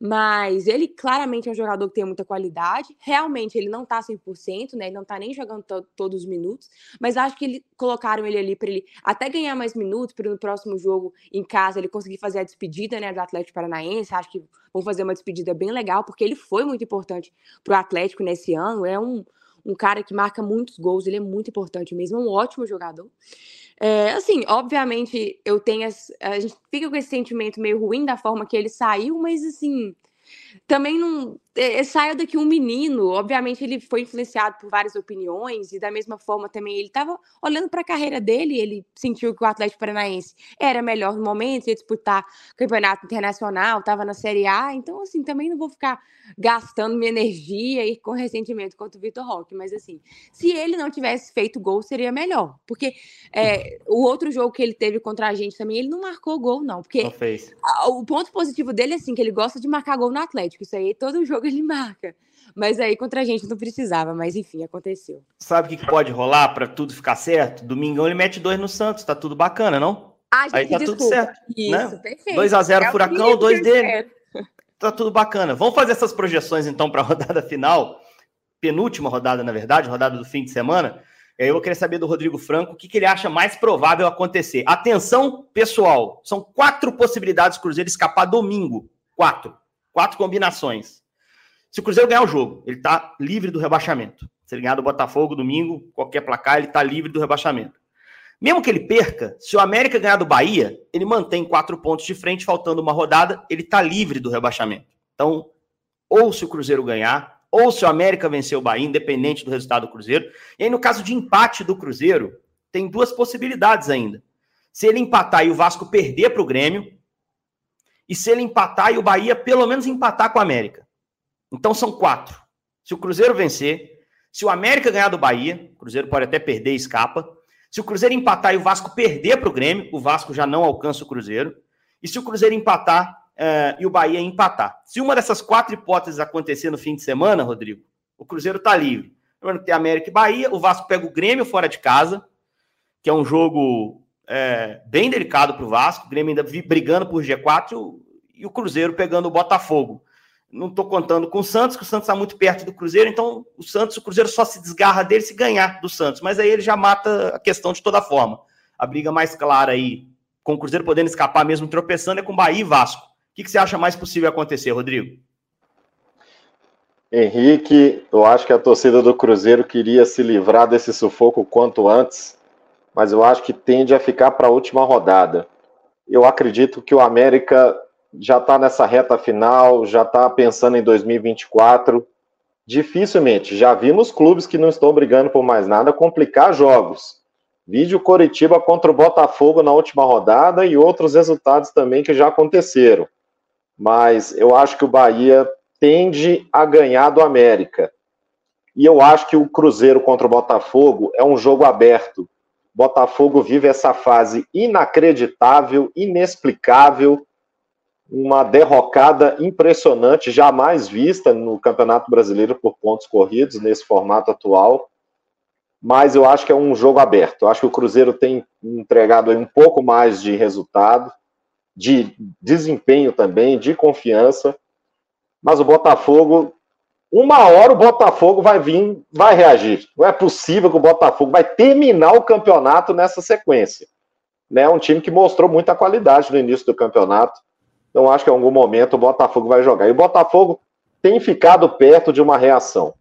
Speaker 6: Mas ele claramente é um jogador que tem muita qualidade. Realmente ele não tá 100%, né? Ele não tá nem jogando todos os minutos, mas acho que ele colocaram ele ali para ele até ganhar mais minutos para no próximo jogo em casa ele conseguir fazer a despedida, né, do Atlético Paranaense. Acho que vão fazer uma despedida bem legal, porque ele foi muito importante pro Atlético nesse ano. É um um cara que marca muitos gols, ele é muito importante mesmo, é um ótimo jogador. É, assim, obviamente, eu tenho. As, a gente fica com esse sentimento meio ruim da forma que ele saiu, mas assim também não é, é, saia daqui um menino, obviamente ele foi influenciado por várias opiniões e da mesma forma também ele estava olhando para a carreira dele, ele sentiu que o Atlético Paranaense era melhor no momento, ia disputar campeonato internacional, estava na Série A, então assim, também não vou ficar gastando minha energia e com ressentimento contra o Vitor Roque, mas assim, se ele não tivesse feito gol seria melhor, porque é, o outro jogo que ele teve contra a gente também, ele não marcou gol não, porque não o ponto positivo dele é assim, que ele gosta de marcar gol no Atlético, isso aí todo jogo ele marca. Mas aí contra a gente não precisava, mas enfim, aconteceu.
Speaker 4: Sabe o que pode rolar para tudo ficar certo? Domingão ele mete dois no Santos, tá tudo bacana, não?
Speaker 6: Ah, gente, aí tá desculpa. tudo certo. Isso,
Speaker 4: né? perfeito. 2x0 é Furacão, dois dele. Tá tudo bacana. Vamos fazer essas projeções então para a rodada final, penúltima rodada, na verdade, rodada do fim de semana. Eu vou querer saber do Rodrigo Franco o que, que ele acha mais provável acontecer. Atenção, pessoal, são quatro possibilidades do Cruzeiro escapar domingo. Quatro. Quatro combinações. Se o Cruzeiro ganhar o jogo, ele está livre do rebaixamento. Se ele ganhar do Botafogo domingo, qualquer placar, ele está livre do rebaixamento. Mesmo que ele perca, se o América ganhar do Bahia, ele mantém quatro pontos de frente, faltando uma rodada, ele está livre do rebaixamento. Então, ou se o Cruzeiro ganhar, ou se o América vencer o Bahia, independente do resultado do Cruzeiro. E aí, no caso de empate do Cruzeiro, tem duas possibilidades ainda. Se ele empatar e o Vasco perder para o Grêmio, e se ele empatar e o Bahia pelo menos empatar com o América. Então são quatro. Se o Cruzeiro vencer, se o América ganhar do Bahia, o Cruzeiro pode até perder e escapa. Se o Cruzeiro empatar e o Vasco perder para o Grêmio, o Vasco já não alcança o Cruzeiro. E se o Cruzeiro empatar uh, e o Bahia empatar. Se uma dessas quatro hipóteses acontecer no fim de semana, Rodrigo, o Cruzeiro está livre. Tem América e Bahia, o Vasco pega o Grêmio fora de casa, que é um jogo é, bem delicado para o Vasco. O Grêmio ainda brigando por G4 e o Cruzeiro pegando o Botafogo. Não estou contando com o Santos, que o Santos está muito perto do Cruzeiro, então o Santos, o Cruzeiro só se desgarra dele se ganhar do Santos, mas aí ele já mata a questão de toda forma. A briga mais clara aí, com o Cruzeiro podendo escapar mesmo tropeçando, é com Bahia e Vasco. O que, que você acha mais possível acontecer, Rodrigo?
Speaker 7: Henrique, eu acho que a torcida do Cruzeiro queria se livrar desse sufoco quanto antes, mas eu acho que tende a ficar para a última rodada. Eu acredito que o América já está nessa reta final, já está pensando em 2024. Dificilmente. Já vimos clubes que não estão brigando por mais nada complicar jogos. Vídeo Coritiba contra o Botafogo na última rodada e outros resultados também que já aconteceram. Mas eu acho que o Bahia tende a ganhar do América. E eu acho que o Cruzeiro contra o Botafogo é um jogo aberto. Botafogo vive essa fase inacreditável, inexplicável, uma derrocada impressionante, jamais vista no Campeonato Brasileiro por pontos corridos nesse formato atual. Mas eu acho que é um jogo aberto. Eu acho que o Cruzeiro tem entregado um pouco mais de resultado, de desempenho também, de confiança. Mas o Botafogo, uma hora o Botafogo vai vir, vai reagir. Não é possível que o Botafogo vai terminar o campeonato nessa sequência. É né? um time que mostrou muita qualidade no início do campeonato então acho que em algum momento o Botafogo vai jogar. E o Botafogo tem ficado perto de uma reação.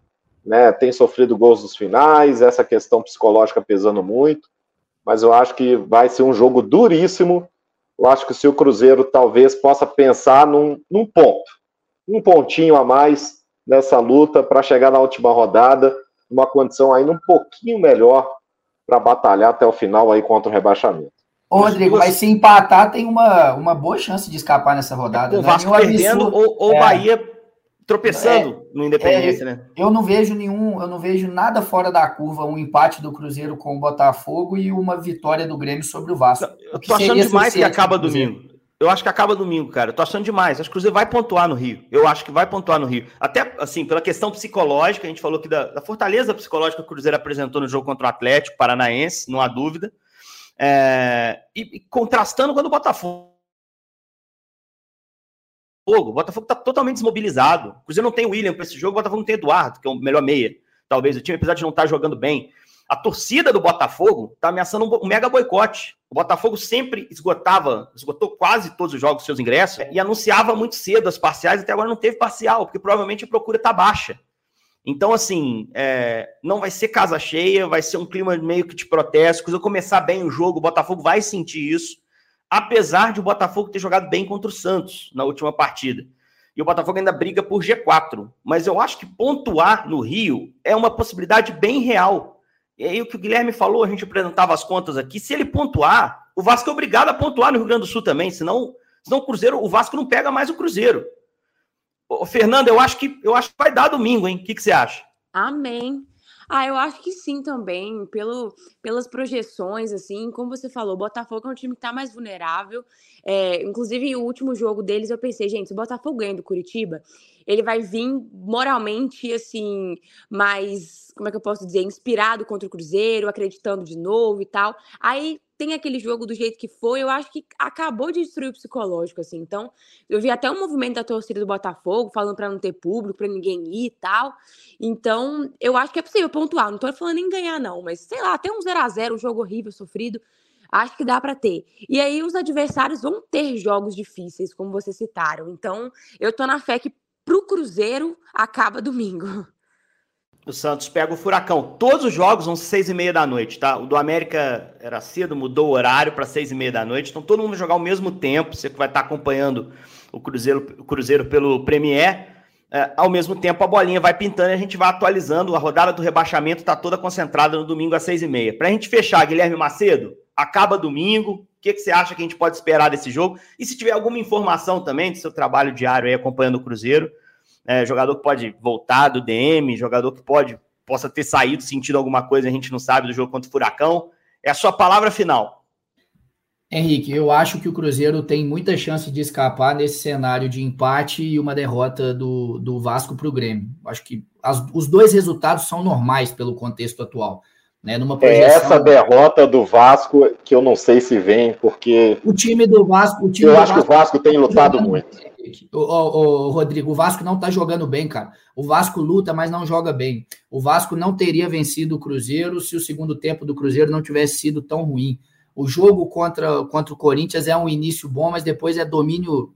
Speaker 7: Né? Tem sofrido gols nos finais, essa questão psicológica pesando muito. Mas eu acho que vai ser um jogo duríssimo. Eu acho que se o Cruzeiro talvez possa pensar num, num ponto, um pontinho a mais nessa luta para chegar na última rodada, uma condição ainda um pouquinho melhor para batalhar até o final aí contra o rebaixamento.
Speaker 5: Ô, Rodrigo, duas... mas se empatar, tem uma, uma boa chance de escapar nessa rodada.
Speaker 4: O né? Vasco perdendo ou, ou é. Bahia tropeçando é, no Independência, é, né?
Speaker 5: Eu não vejo nenhum, eu não vejo nada fora da curva, um empate do Cruzeiro com o Botafogo e uma vitória do Grêmio sobre o Vasco.
Speaker 4: Eu tô achando demais que acaba domingo. Eu acho que acaba domingo, cara. Eu tô achando demais. Acho que o Cruzeiro vai pontuar no Rio. Eu acho que vai pontuar no Rio. Até, assim, pela questão psicológica, a gente falou aqui da, da fortaleza psicológica que o Cruzeiro apresentou no jogo contra o Atlético Paranaense, não há dúvida. É, e, e, contrastando quando o Botafogo. O Botafogo está totalmente desmobilizado. O Cruzeiro não tem o William para esse jogo, o Botafogo não tem Eduardo, que é o melhor meia, talvez. O time, apesar de não estar tá jogando bem. A torcida do Botafogo está ameaçando um, mega boicote. O Botafogo sempre esgotava, esgotou quase todos os jogos seus ingressos e anunciava muito cedo as parciais, até agora não teve parcial, porque provavelmente a procura está baixa. Então, assim, é, não vai ser casa cheia, vai ser um clima meio que de protesto. Eu começar bem o jogo, o Botafogo vai sentir isso, apesar de o Botafogo ter jogado bem contra o Santos na última partida. E o Botafogo ainda briga por G4. Mas eu acho que pontuar no Rio é uma possibilidade bem real. E aí o que o Guilherme falou, a gente apresentava as contas aqui. Se ele pontuar, o Vasco é obrigado a pontuar no Rio Grande do Sul também, senão, senão o Cruzeiro, o Vasco não pega mais o Cruzeiro. Ô, Fernanda, eu acho que eu acho que vai dar domingo, hein? O que, que você acha?
Speaker 6: Amém. Ah, eu acho que sim também, pelo, pelas projeções, assim, como você falou, o Botafogo é um time que tá mais vulnerável. É, inclusive, o último jogo deles, eu pensei, gente, se o Botafogo ganha do Curitiba, ele vai vir moralmente, assim, mais, como é que eu posso dizer, inspirado contra o Cruzeiro, acreditando de novo e tal. Aí tem aquele jogo do jeito que foi, eu acho que acabou de destruir o psicológico, assim. Então, eu vi até um movimento da torcida do Botafogo falando para não ter público, para ninguém ir e tal. Então, eu acho que é possível pontuar. Não tô falando em ganhar, não, mas sei lá, até um 0 a 0 um jogo horrível, sofrido. Acho que dá para ter. E aí, os adversários vão ter jogos difíceis, como vocês citaram. Então, eu tô na fé que pro Cruzeiro acaba domingo.
Speaker 4: O Santos pega o Furacão. Todos os jogos vão seis e meia da noite, tá? O do América era cedo, mudou o horário para seis e meia da noite. Então todo mundo vai jogar ao mesmo tempo. Você que vai estar tá acompanhando o Cruzeiro, o Cruzeiro pelo Premier. É, ao mesmo tempo a bolinha vai pintando e a gente vai atualizando. A rodada do rebaixamento está toda concentrada no domingo às seis e meia. Para a gente fechar, Guilherme Macedo, acaba domingo. O que, que você acha que a gente pode esperar desse jogo? E se tiver alguma informação também do seu trabalho diário aí acompanhando o Cruzeiro, é, jogador que pode voltar do DM, jogador que pode possa ter saído sentindo alguma coisa, a gente não sabe do jogo contra o Furacão. É a sua palavra final.
Speaker 5: Henrique, eu acho que o Cruzeiro tem muita chance de escapar nesse cenário de empate e uma derrota do, do Vasco para o Grêmio. Acho que as, os dois resultados são normais pelo contexto atual. Né, numa
Speaker 7: é projeção... É essa derrota do Vasco que eu não sei se vem, porque.
Speaker 5: O time do Vasco.
Speaker 7: eu acho Vasco, que o Vasco tem lutado muito.
Speaker 5: O, o, o, Rodrigo, o Vasco não tá jogando bem, cara. O Vasco luta, mas não joga bem. O Vasco não teria vencido o Cruzeiro se o segundo tempo do Cruzeiro não tivesse sido tão ruim. O jogo contra, contra o Corinthians é um início bom, mas depois é domínio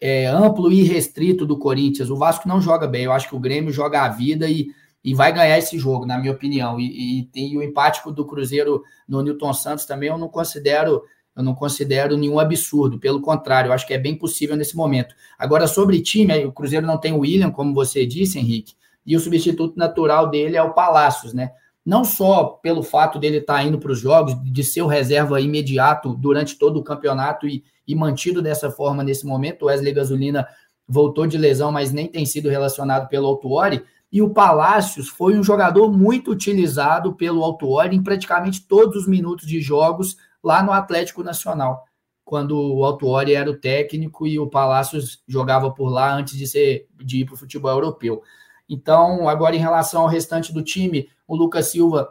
Speaker 5: é, amplo e restrito do Corinthians. O Vasco não joga bem. Eu acho que o Grêmio joga a vida e, e vai ganhar esse jogo, na minha opinião. E, e tem o empate do Cruzeiro no Newton Santos também, eu não considero Eu não considero nenhum absurdo, pelo contrário, eu acho que é bem possível nesse momento. Agora, sobre time, o Cruzeiro não tem o William, como você disse, Henrique, e o substituto natural dele é o Palácios, né? Não só pelo fato dele estar tá indo para os jogos, de ser o reserva imediato durante todo o campeonato e, e mantido dessa forma nesse momento. O Wesley Gasolina voltou de lesão, mas nem tem sido relacionado pelo Autuori. E o Palácios foi um jogador muito utilizado pelo Autuori em praticamente todos os minutos de jogos lá no Atlético Nacional, quando o Autuori era o técnico e o Palácios jogava por lá antes de, ser, de ir para o futebol europeu. Então, agora em relação ao restante do time, o Lucas Silva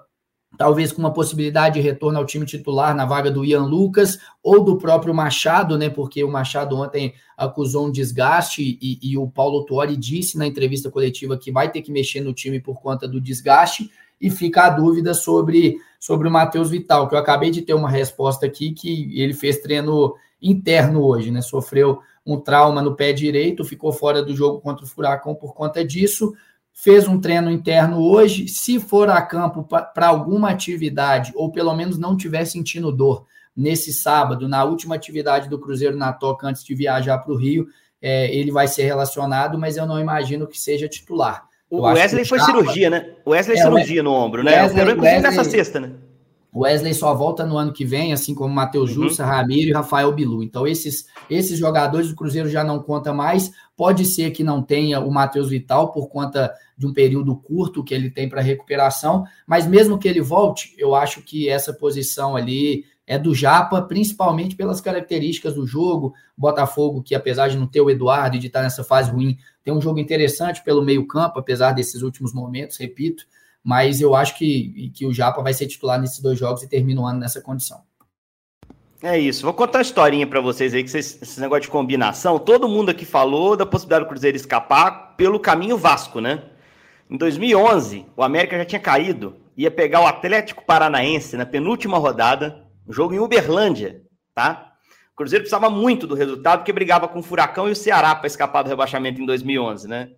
Speaker 5: talvez com uma possibilidade de retorno ao time titular na vaga do Ian Lucas ou do próprio Machado, né? Porque o Machado ontem acusou um desgaste e, e o Paulo Tuori disse na entrevista coletiva que vai ter que mexer no time por conta do desgaste e fica a dúvida sobre, sobre o Matheus Vital, que eu acabei de ter uma resposta aqui que ele fez treino interno hoje, né? Sofreu um trauma no pé direito, ficou fora do jogo contra o Furacão por conta disso fez um treino interno hoje, se for a campo para alguma atividade, ou pelo menos não tiver sentindo dor nesse sábado, na última atividade do Cruzeiro na Toca, antes de viajar para o Rio, é, ele vai ser relacionado, mas eu não imagino que seja titular.
Speaker 4: O Wesley foi cirurgia, né? O Wesley é, cirurgia no ombro, né? Wesley, o Wesley, nessa sexta, né?
Speaker 5: O Wesley só volta no ano que vem, assim como Matheus uhum. Jussa, Ramiro e Rafael Bilu. Então, esses, esses jogadores do Cruzeiro já não conta mais. Pode ser que não tenha o Matheus Vital por conta de um período curto que ele tem para recuperação, mas mesmo que ele volte, eu acho que essa posição ali é do Japa, principalmente pelas características do jogo. Botafogo, que apesar de não ter o Eduardo e de estar nessa fase ruim, tem um jogo interessante pelo meio-campo, apesar desses últimos momentos, repito mas eu acho que, que o Japa vai ser titular nesses dois jogos e termina o ano nessa condição.
Speaker 4: É isso. Vou contar uma historinha para vocês aí, que vocês, esse negócio de combinação, todo mundo aqui falou da possibilidade do Cruzeiro escapar pelo caminho Vasco, né? Em 2011, o América já tinha caído, ia pegar o Atlético Paranaense na penúltima rodada, um jogo em Uberlândia, tá? O Cruzeiro precisava muito do resultado, porque brigava com o Furacão e o Ceará para escapar do rebaixamento em 2011, né?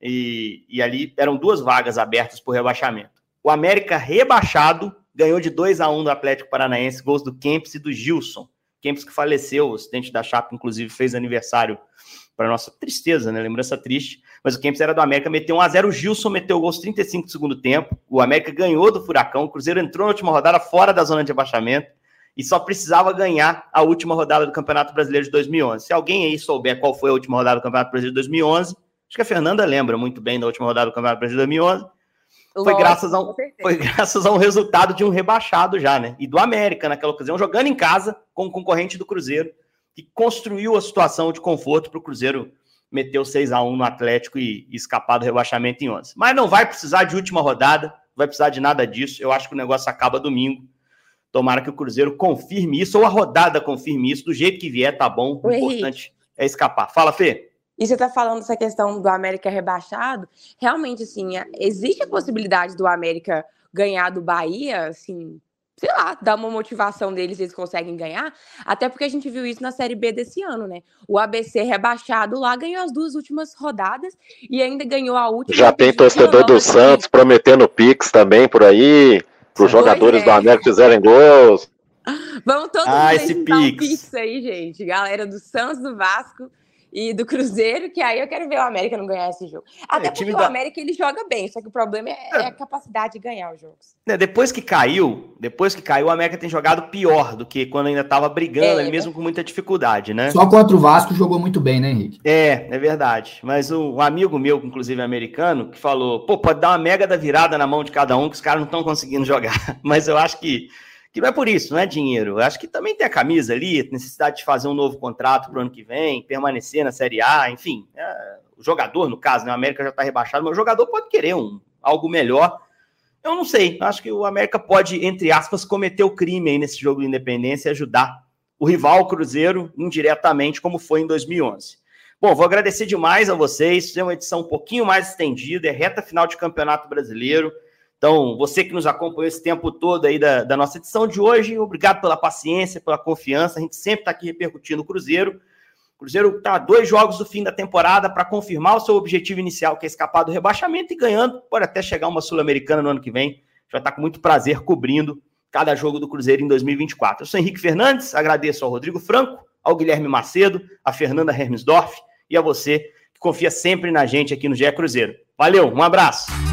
Speaker 4: E, e ali eram duas vagas abertas por rebaixamento. O América rebaixado ganhou de 2 a 1 do Atlético Paranaense, gols do Kempis e do Gilson. Kempis que faleceu, o acidente da chapa, inclusive, fez aniversário para nossa tristeza, né? Lembrança triste. Mas o Kempis era do América, meteu 1 a 0 O Gilson meteu gols 35 do segundo tempo. O América ganhou do Furacão. O Cruzeiro entrou na última rodada fora da zona de abaixamento e só precisava ganhar a última rodada do Campeonato Brasileiro de 2011. Se alguém aí souber qual foi a última rodada do Campeonato Brasileiro de 2011, Acho que a Fernanda lembra muito bem da última rodada do Campeonato Brasileiro de 2011. Foi graças, a um, foi graças a um resultado de um rebaixado já, né? E do América naquela ocasião, jogando em casa com o concorrente do Cruzeiro, que construiu a situação de conforto para o Cruzeiro meter o 6 a 1 no Atlético e, e, escapar do rebaixamento em 11. Mas não vai precisar de última rodada, vai precisar de nada disso. Eu acho que o negócio acaba domingo. Tomara que o Cruzeiro confirme isso, ou a rodada confirme isso, do jeito que vier, tá bom. O importante é escapar. Fala, Fê.
Speaker 6: E você está falando essa questão do América rebaixado, realmente, assim, é, existe a possibilidade do América ganhar do Bahia, assim, sei lá, dar uma motivação deles, eles conseguem ganhar, até porque a gente viu isso na Série B desse ano, né? O ABC rebaixado lá ganhou as duas últimas rodadas e ainda ganhou a última.
Speaker 7: Já tem torcedor do Santos prometendo Pix também por aí, para os jogadores é. do América fizerem gols.
Speaker 6: Vamos todos ah, esse Pix. Um Pix aí, gente. Galera do Santos, do Vasco, e do Cruzeiro, que aí eu quero ver o América não ganhar esse jogo. É, Até é, porque o América ele joga bem, só que o problema é, é, a capacidade de ganhar os jogos.
Speaker 4: É, depois que caiu, depois que caiu, o América tem jogado pior do que quando ainda estava brigando, é, mesmo com muita dificuldade, né?
Speaker 5: Só contra o Vasco jogou muito bem, né, Henrique?
Speaker 4: É, é verdade. Mas um, um amigo meu, inclusive americano, que falou: pô, pode dar uma mega da virada na mão de cada um, que os caras não estão conseguindo jogar. Mas eu acho que que não é por isso, não é dinheiro. Eu acho que também tem a camisa ali, necessidade de fazer um novo contrato para o ano que vem, permanecer na Série A, enfim. É, o jogador, no caso, né, o América já está rebaixado, mas o jogador pode querer um, algo melhor. Eu não sei, acho que o América pode, entre aspas, cometer o crime aí nesse jogo de independência e ajudar o rival Cruzeiro indiretamente, como foi em 2011. Bom, vou agradecer demais a vocês. É uma edição um pouquinho mais estendida, é reta final de Campeonato Brasileiro. Então, você que nos acompanhou esse tempo todo aí da, da nossa edição de hoje, obrigado pela paciência, pela confiança. A gente sempre está aqui repercutindo o Cruzeiro. O Cruzeiro está dois jogos do fim da temporada para confirmar o seu objetivo inicial, que é escapar do rebaixamento, e ganhando, pode até chegar uma Sul-Americana no ano que vem. A gente vai estar tá com muito prazer cobrindo cada jogo do Cruzeiro em 2024. Eu sou Henrique Fernandes, agradeço ao Rodrigo Franco, ao Guilherme Macedo, a Fernanda Hermesdorf e a você que confia sempre na gente aqui no GE Cruzeiro. Valeu, um abraço.